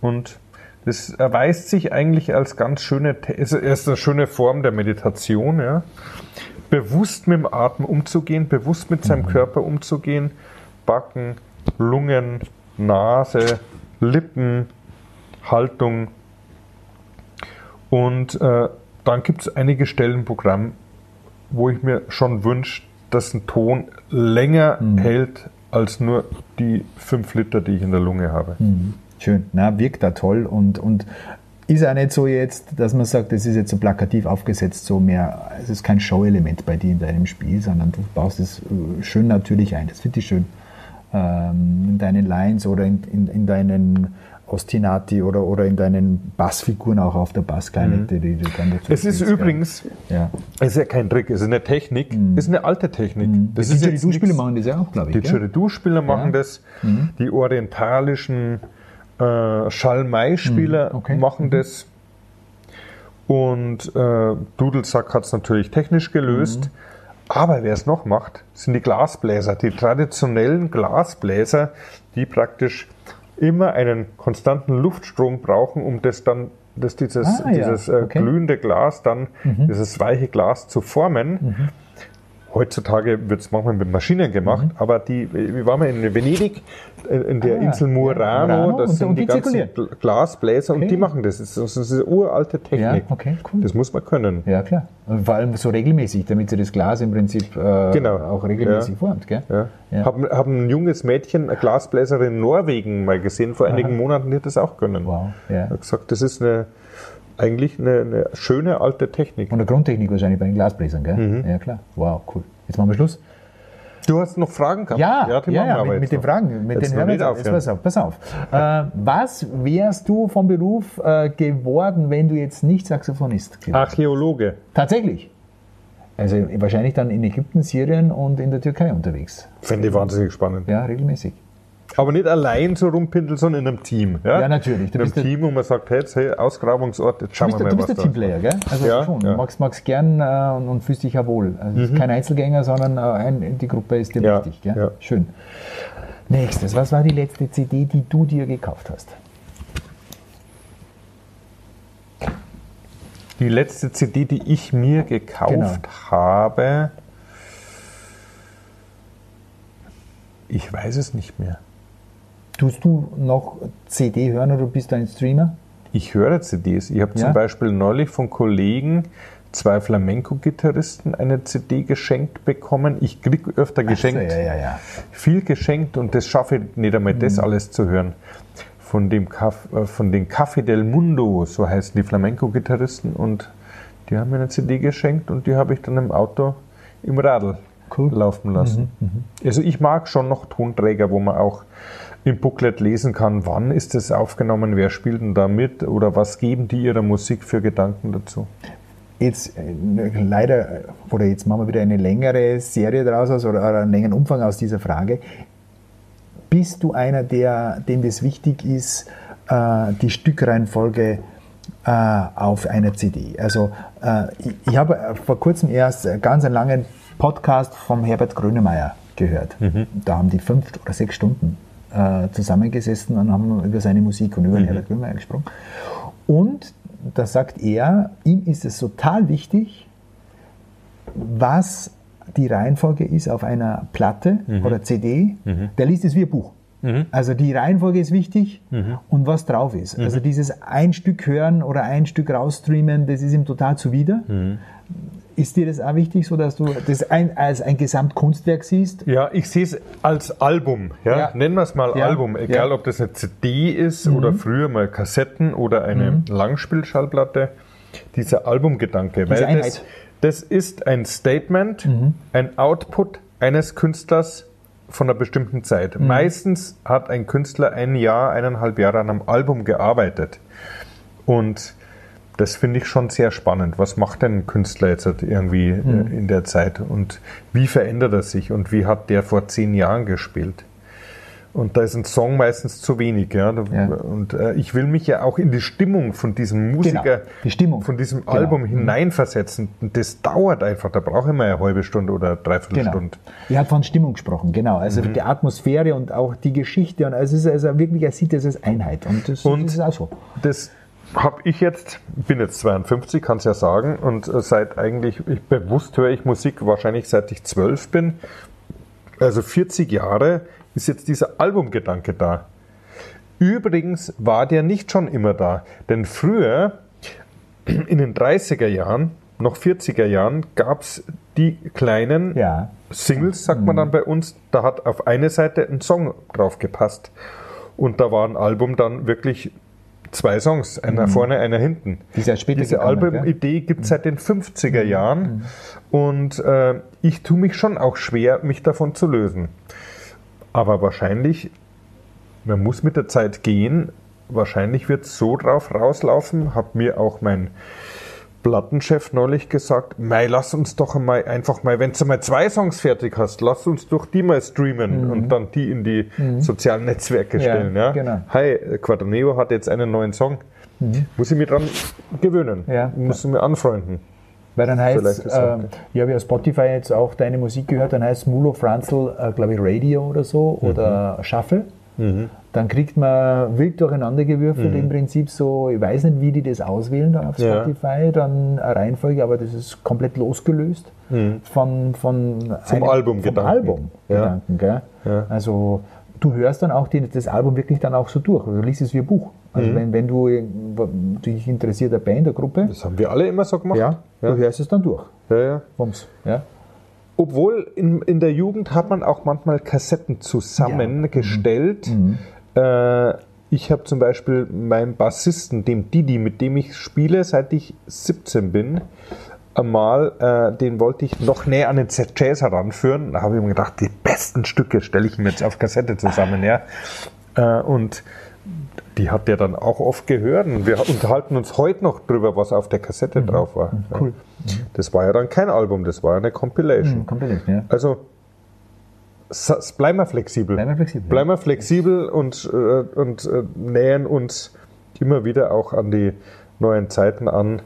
Und das erweist sich eigentlich als ganz schöne, ist ist eine schöne Form der Meditation, ja. Bewusst mit dem Atem umzugehen, bewusst mit seinem Körper umzugehen. Backen, Lungen, Nase, Lippen, Haltung. Und äh, dann gibt es einige Stellen im Programm, wo ich mir schon wünsche, dass ein Ton länger hält als nur die fünf Liter, die ich in der Lunge habe. Schön, na, wirkt da toll und, und ist auch nicht so jetzt, dass man sagt, das ist jetzt so plakativ aufgesetzt, so mehr, es ist kein Show-Element bei dir in deinem Spiel, sondern du baust es äh, schön natürlich ein. Das finde ich schön. Ähm, in deinen Lines oder in, in, in deinen Ostinati oder, oder in deinen Bassfiguren auch auf der Bassklarinette, die du dann dazu Es ist übrigens, Ja. es ist ja kein Trick, es ist eine Technik, es ist eine alte Technik. Das Das die Didgeridoo-Spieler machen das ja auch, glaube ich. Die? Didgeridoo-Spieler machen das, die orientalischen äh, Schalmei-Spieler Mhm, okay. machen das. Und äh, Dudelsack hat es natürlich technisch gelöst. Mhm. Aber wer es noch macht, sind die Glasbläser, die traditionellen Glasbläser, die praktisch immer einen konstanten Luftstrom brauchen, um das dann, dass dieses, Ah, ja, dieses äh, okay. Mhm. glühende Glas dann, dieses weiche Glas zu formen. Heutzutage wird es manchmal mit Maschinen gemacht, aber die, wir waren mal in Venedig, äh, in der Mhm. Ah, Insel ja, Murano, Murano, das und- sind und die, die ganzen Glasbläser und Okay. die machen das. Das ist, das ist eine uralte Technik. Ja, okay, cool. Das muss man können. Ja, klar. Und vor allem so regelmäßig, damit sie das Glas im Prinzip äh, Genau. auch regelmäßig Ja. formt. Gell? Ja. Ja. Haben, haben ein junges Mädchen, eine Glasbläserin in Norwegen mal gesehen, vor einigen Monaten, die hat das auch können. Wow, ja. Hat gesagt, das ist eine, eigentlich eine, eine schöne alte Technik. Und der Grundtechnik wahrscheinlich bei den Glasbläsern, gell? Mhm. Ja, klar. Wow, cool. Jetzt machen wir Schluss. Du hast noch Fragen gehabt? Ja, ja, ja, aber mit, mit den. Fragen, mit Jetzt den jetzt auf. Pass auf, pass auf. Äh, was wärst du vom Beruf äh, geworden, wenn du jetzt nicht Saxophonist gewesen Archäologe. Tatsächlich. Also wahrscheinlich dann in Ägypten, Syrien und in der Türkei unterwegs. Fände ich wahnsinnig spannend. Ja, regelmäßig. Aber nicht allein so rumpindeln, sondern in einem Team. Ja, Ja, natürlich. Du in einem bist Team, wo man sagt, hey, jetzt, hey Ausgrabungsort, jetzt Du schauen bist, wir mal, du bist was der da Teamplayer, gell? Also Ja, schon. ja. Du magst, magst gern äh, und, und fühlst dich ja wohl. Also du bist kein Einzelgänger, sondern äh, ein, die Gruppe ist dir wichtig. Gell? ja. Schön. Nächstes. Was war die letzte CD, die du dir gekauft hast? Die letzte CD, die ich mir gekauft Genau. habe, ich weiß es nicht mehr. Tust du noch CD hören oder bist du ein Streamer? Ich höre CDs. Ich habe Ja? zum Beispiel neulich von Kollegen zwei Flamenco-Gitarristen eine CD geschenkt bekommen. Ich kriege öfter geschenkt, So, ja, ja, viel geschenkt und das schaffe ich nicht einmal, das Mhm. alles zu hören. Von dem Caf- äh, von den Café del Mundo, so heißen die Flamenco-Gitarristen und die haben mir eine CD geschenkt und die habe ich dann im Auto im Radl Cool. laufen lassen. Mhm, Also ich mag schon noch Tonträger, wo man auch im Booklet lesen kann, wann ist es aufgenommen, wer spielt denn da mit oder was geben die ihrer Musik für Gedanken dazu. Jetzt äh, leider, äh, oder jetzt machen wir wieder eine längere Serie daraus aus oder einen längeren Umfang aus dieser Frage. Bist du einer, der, dem das wichtig ist, äh, die Stückreihenfolge auf einer CD? Also ich, habe vor kurzem erst ganz einen langen Podcast vom Herbert Grönemeyer gehört. Da haben die fünf oder sechs Stunden äh, zusammengesessen und haben über seine Musik und über den Herbert Grönemeyer gesprochen. Und da sagt er, ihm ist es total wichtig, was die Reihenfolge ist auf einer Platte oder CD. Der liest es wie ein Buch. Also die Reihenfolge ist wichtig und was drauf ist. Also dieses ein Stück hören oder ein Stück rausstreamen, das ist ihm total zuwider. Ist dir das auch wichtig, so dass du das ein, als ein Gesamtkunstwerk siehst? Ja, ich sehe es als Album. Ja? Ja. Nennen wir es mal Ja, Album. Egal, ja. ob das eine CD ist oder früher mal Kassetten oder eine Langspielschallplatte. Dieser Albumgedanke. Diese weil das, Einheit. das ist ein Statement, ein Output eines Künstlers von einer bestimmten Zeit. Meistens hat ein Künstler ein Jahr, eineinhalb Jahre an einem Album gearbeitet. Und das finde ich schon sehr spannend. Was macht denn ein Künstler jetzt irgendwie äh, in der Zeit und wie verändert er sich und wie hat der vor zehn Jahren gespielt? Und da ist ein Song meistens zu wenig. Ja? Ja. Und äh, ich will mich ja auch in die Stimmung von diesem Musiker, Genau, die Stimmung. von diesem Genau. Album hineinversetzen. Und das dauert einfach. Da brauche ich mal eine halbe Stunde oder dreiviertel Genau. Stunde. Er hat von Stimmung gesprochen, genau. Also Mhm. die Atmosphäre und auch die Geschichte. Und also es ist also wirklich, er sieht das als Einheit. Und das, Und- das ist auch so. Das habe ich jetzt, bin jetzt 52, kann es ja sagen, und äh, seit eigentlich, ich, bewusst höre ich Musik wahrscheinlich seit ich zwölf bin. Also 40 Jahre ist jetzt dieser Albumgedanke da. Übrigens war der nicht schon immer da, denn früher, in den 30er Jahren, noch 40er Jahren, gab es die kleinen Ja. Singles, sagt man dann bei uns, da hat auf eine Seite ein Song drauf gepasst. Und da war ein Album dann wirklich zwei Songs, einer vorne, einer hinten. Diese gell? Albumidee gibt es seit den 50er Jahren und äh, ich tue mich schon auch schwer, mich davon zu lösen. Aber wahrscheinlich, man muss mit der Zeit gehen, wahrscheinlich wird es so drauf rauslaufen, hat mir auch mein Plattenchef neulich gesagt, Mei, lass uns doch einmal einfach mal, wenn du mal zwei Songs fertig hast, lass uns doch die mal streamen und dann die in die sozialen Netzwerke Mhm. Ja, stellen. Ja? genau. Hi, Quadraneo hat jetzt einen neuen Song. Muss ich mich dran gewöhnen. Mhm. Ja, Muss ich mir anfreunden. Weil dann heißt ähm, ich habe ja Spotify jetzt auch deine Musik gehört, dann heißt Mulo Franzl, äh, glaube ich, Radio oder so Mhm. oder Shuffle. Dann kriegt man wild durcheinander gewürfelt im Prinzip so, ich weiß nicht, wie die das auswählen dann auf Mhm. Ja. Spotify, dann eine Reihenfolge, aber das ist komplett losgelöst von, von Mhm. Vom Albumgedanken. Vom Albumgedanken, gell? Ja. Also du hörst dann auch die, das Album wirklich dann auch so durch, du liest es wie ein Buch. Mhm. Also wenn, wenn du dich interessiert eine Band, eine Gruppe, Das haben wir alle immer so gemacht. ja, ja. du hörst es dann durch. ja, ja. Bums. Ja. Obwohl in, in der Jugend hat man auch manchmal Kassetten zusammengestellt. Äh, ich habe zum Beispiel meinem Bassisten, dem Didi, mit dem ich spiele, seit ich 17 bin, einmal, äh, den wollte ich noch näher an den Jazz heranführen. Da habe ich mir gedacht, die besten Stücke stelle ich ihm jetzt auf Kassette zusammen. Ja. Äh, und die hat der dann auch oft gehört. Und wir unterhalten uns heute noch drüber, was auf der Kassette drauf war. Cool. Das war ja dann kein Album, das war eine Compilation. Komplett, ja. Also bleiben wir flexibel. Bleiben wir flexibel, Bleiben wir flexibel und, äh, und äh, nähern uns immer wieder auch an die neuen Zeiten an.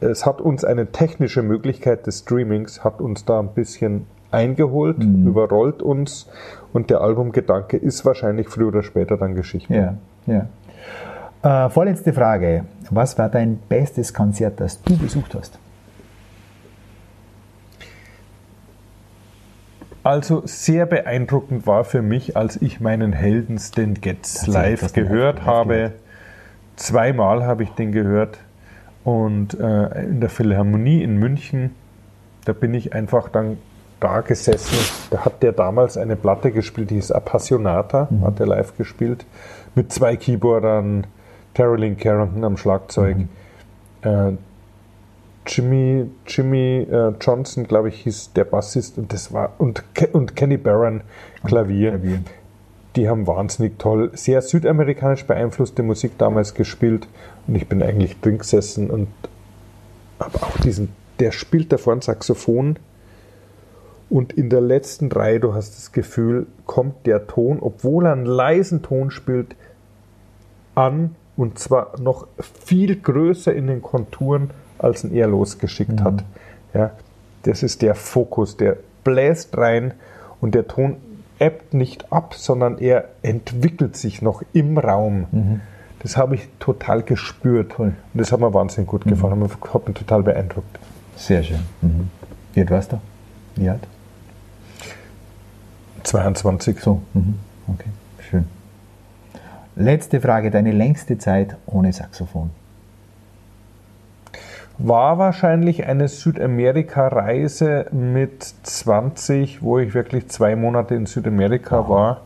Es hat uns eine technische Möglichkeit des Streamings, hat uns da ein bisschen eingeholt, Mhm. überrollt uns und der Albumgedanke ist wahrscheinlich früher oder später dann Geschichte. Ja, ja. Äh, vorletzte Frage. Was war dein bestes Konzert, das du besucht hast? Also sehr beeindruckend war für mich, als ich meinen Helden Stan Getz live gehört habe. Zweimal habe ich den gehört und äh, in der Philharmonie in München, da bin ich einfach dann da gesessen. Da hat der damals eine Platte gespielt, die hieß Appassionata, Mhm. hat er live gespielt, mit zwei Keyboardern, Carolyn Carrington am Schlagzeug, Mhm. äh, Jimmy, Jimmy äh, Johnson, glaube ich, hieß der Bassist und das war und, und Kenny Barron Klavier. Klavier. Die haben wahnsinnig toll, sehr südamerikanisch beeinflusste Musik damals gespielt und ich bin eigentlich drin gesessen und habe auch diesen, der spielt da vorne Saxophon und in der letzten Reihe, du hast das Gefühl, kommt der Ton, obwohl er einen leisen Ton spielt, an und zwar noch viel größer in den Konturen, als ihn er losgeschickt hat. Ja, das ist der Fokus, der bläst rein und der Ton ebbt nicht ab, sondern er entwickelt sich noch im Raum. Das habe ich total gespürt Cool. und das hat mir wahnsinnig gut gefallen, hat mich total beeindruckt. Sehr schön. Mhm. Wie alt warst du? Wie alt? 22. So, mhm. okay, schön. Letzte Frage, deine längste Zeit ohne Saxophon. War wahrscheinlich eine Südamerika-Reise mit 20, wo ich wirklich zwei Monate in Südamerika war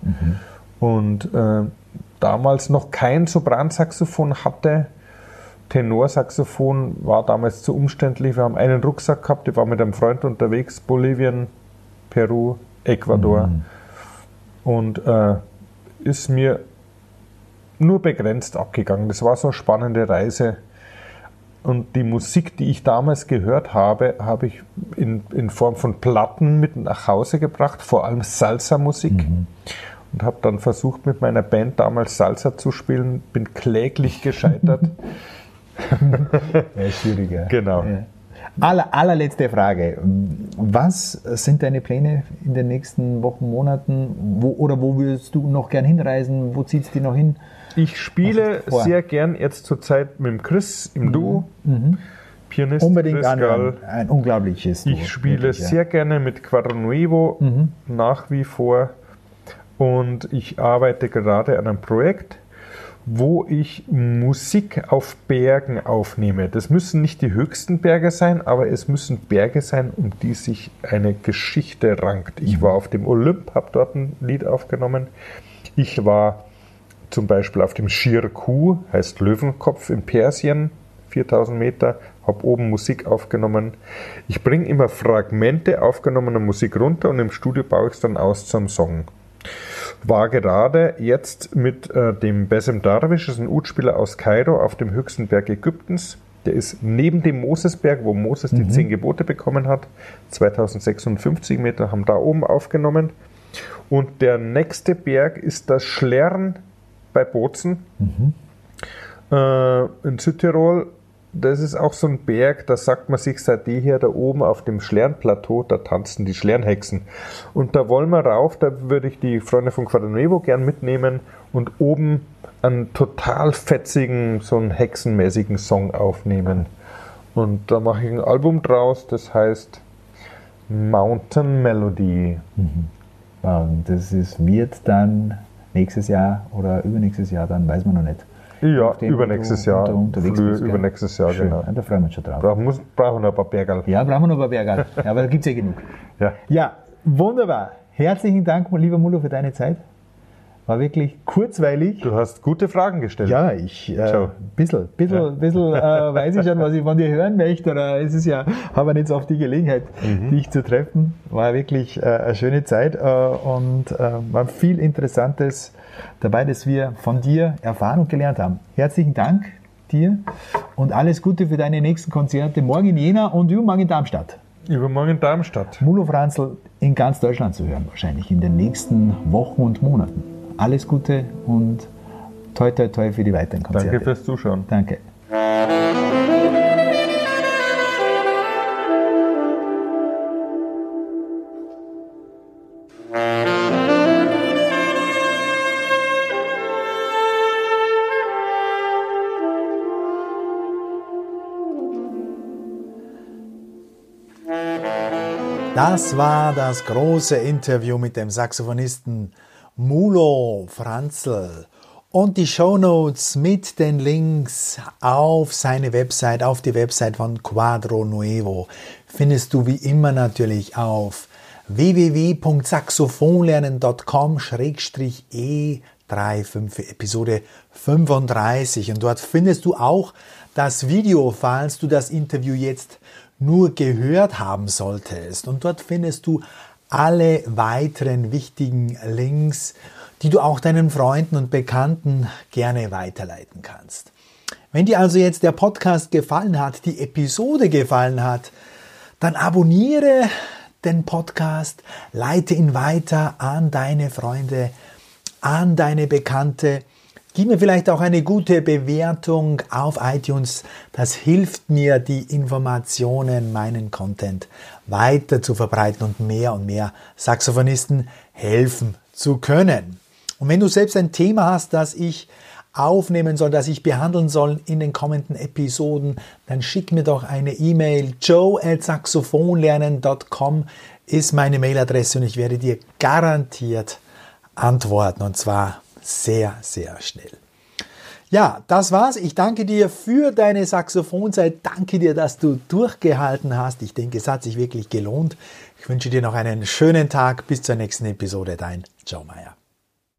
und äh, damals noch kein Sopransaxophon hatte. Tenorsaxophon war damals zu umständlich. Wir haben einen Rucksack gehabt, ich war mit einem Freund unterwegs, Bolivien, Peru, Ecuador. Und äh, ist mir nur begrenzt abgegangen. Das war so eine spannende Reise. Und die Musik, die ich damals gehört habe, habe ich in, in Form von Platten mit nach Hause gebracht, vor allem Salsa-Musik. Und habe dann versucht, mit meiner Band damals Salsa zu spielen, bin kläglich gescheitert. Ja, schwieriger. Genau. Ja. Aller, allerletzte Frage. Was sind deine Pläne in den nächsten Wochen, Monaten? Wo, oder wo würdest du noch gern hinreisen? Wo es dich noch hin? Ich spiele vor? sehr gern jetzt zurzeit mit dem Chris im Duo. Pianist Unbedingt Chris. Gall. Ein unglaubliches. Duo, Ich spiele wirklich, ja. Mhm. sehr gerne mit Quadronuevo nach wie vor und ich arbeite gerade an einem Projekt wo ich Musik auf Bergen aufnehme. Das müssen nicht die höchsten Berge sein, aber es müssen Berge sein, um die sich eine Geschichte rankt. Ich war auf dem Olymp, habe dort ein Lied aufgenommen. Ich war zum Beispiel auf dem Shir Ku, heißt Löwenkopf in Persien, 4000 Meter, habe oben Musik aufgenommen. Ich bringe immer Fragmente aufgenommener Musik runter und im Studio baue ich es dann aus zum Song. War gerade jetzt mit äh, dem Besem Darwish, das ist ein Utspieler aus Kairo, auf dem höchsten Berg Ägyptens. Der ist neben dem Mosesberg, wo Moses die mhm. zehn Gebote bekommen hat. 2056 Meter haben da oben aufgenommen. Und der nächste Berg ist das Schlern bei Bozen mhm. äh, in Südtirol das ist auch so ein Berg, da sagt man sich seit jeher da oben auf dem Schlernplateau, da tanzen die Schlernhexen. Und da wollen wir rauf, da würde ich die Freunde von Quadranevo gern mitnehmen und oben einen total fetzigen, so einen hexenmäßigen Song aufnehmen. Und da mache ich ein Album draus, das heißt Mountain Melody. Mhm. Und das ist, wird dann nächstes Jahr oder übernächstes Jahr, dann weiß man noch nicht. Ja, übernächstes Jahr. Früh, übernächstes Jahr, Schön. genau. Ja, da freuen wir uns schon drauf. Brauchen, muss, brauchen wir noch ein paar Bergal. Ja, brauchen wir noch ein paar Bergal. ja, aber da gibt es ja genug. Ja. ja, wunderbar. Herzlichen Dank, lieber Mulo, für deine Zeit. War wirklich kurzweilig. Du hast gute Fragen gestellt. Ja, ich äh, bisschen, bisschen, ja. äh, weiß ich schon, was ich von dir hören möchte. Oder es ist ja, habe jetzt oft die Gelegenheit, mhm. dich zu treffen. War wirklich äh, eine schöne Zeit äh, und äh, war viel Interessantes dabei, dass wir von dir erfahren und gelernt haben. Herzlichen Dank dir und alles Gute für deine nächsten Konzerte morgen in Jena und übermorgen in Darmstadt. Übermorgen in Darmstadt. Mulo Franzl in ganz Deutschland zu hören, wahrscheinlich in den nächsten Wochen und Monaten. Alles Gute und toi toi toi für die weiteren Konzerte. Danke fürs Zuschauen. Danke. Das war das große Interview mit dem Saxophonisten Mulo Franzl. Und die Shownotes mit den Links auf seine Website, auf die Website von Quadro Nuevo, findest du wie immer natürlich auf www.saxophonlernen.com-e35 Episode 35. Und dort findest du auch das Video, falls du das Interview jetzt nur gehört haben solltest. Und dort findest du alle weiteren wichtigen Links, die du auch deinen Freunden und Bekannten gerne weiterleiten kannst. Wenn dir also jetzt der Podcast gefallen hat, die Episode gefallen hat, dann abonniere den Podcast, leite ihn weiter an deine Freunde, an deine Bekannte, Gib mir vielleicht auch eine gute Bewertung auf iTunes. Das hilft mir, die Informationen, meinen Content weiter zu verbreiten und mehr und mehr Saxophonisten helfen zu können. Und wenn du selbst ein Thema hast, das ich aufnehmen soll, das ich behandeln soll in den kommenden Episoden, dann schick mir doch eine E-Mail. joe at saxophonlernen.com ist meine Mailadresse und ich werde dir garantiert antworten und zwar sehr, sehr schnell. Ja, das war's. Ich danke dir für deine Saxophonzeit. Danke dir, dass du durchgehalten hast. Ich denke, es hat sich wirklich gelohnt. Ich wünsche dir noch einen schönen Tag. Bis zur nächsten Episode. Dein Joe Meyer.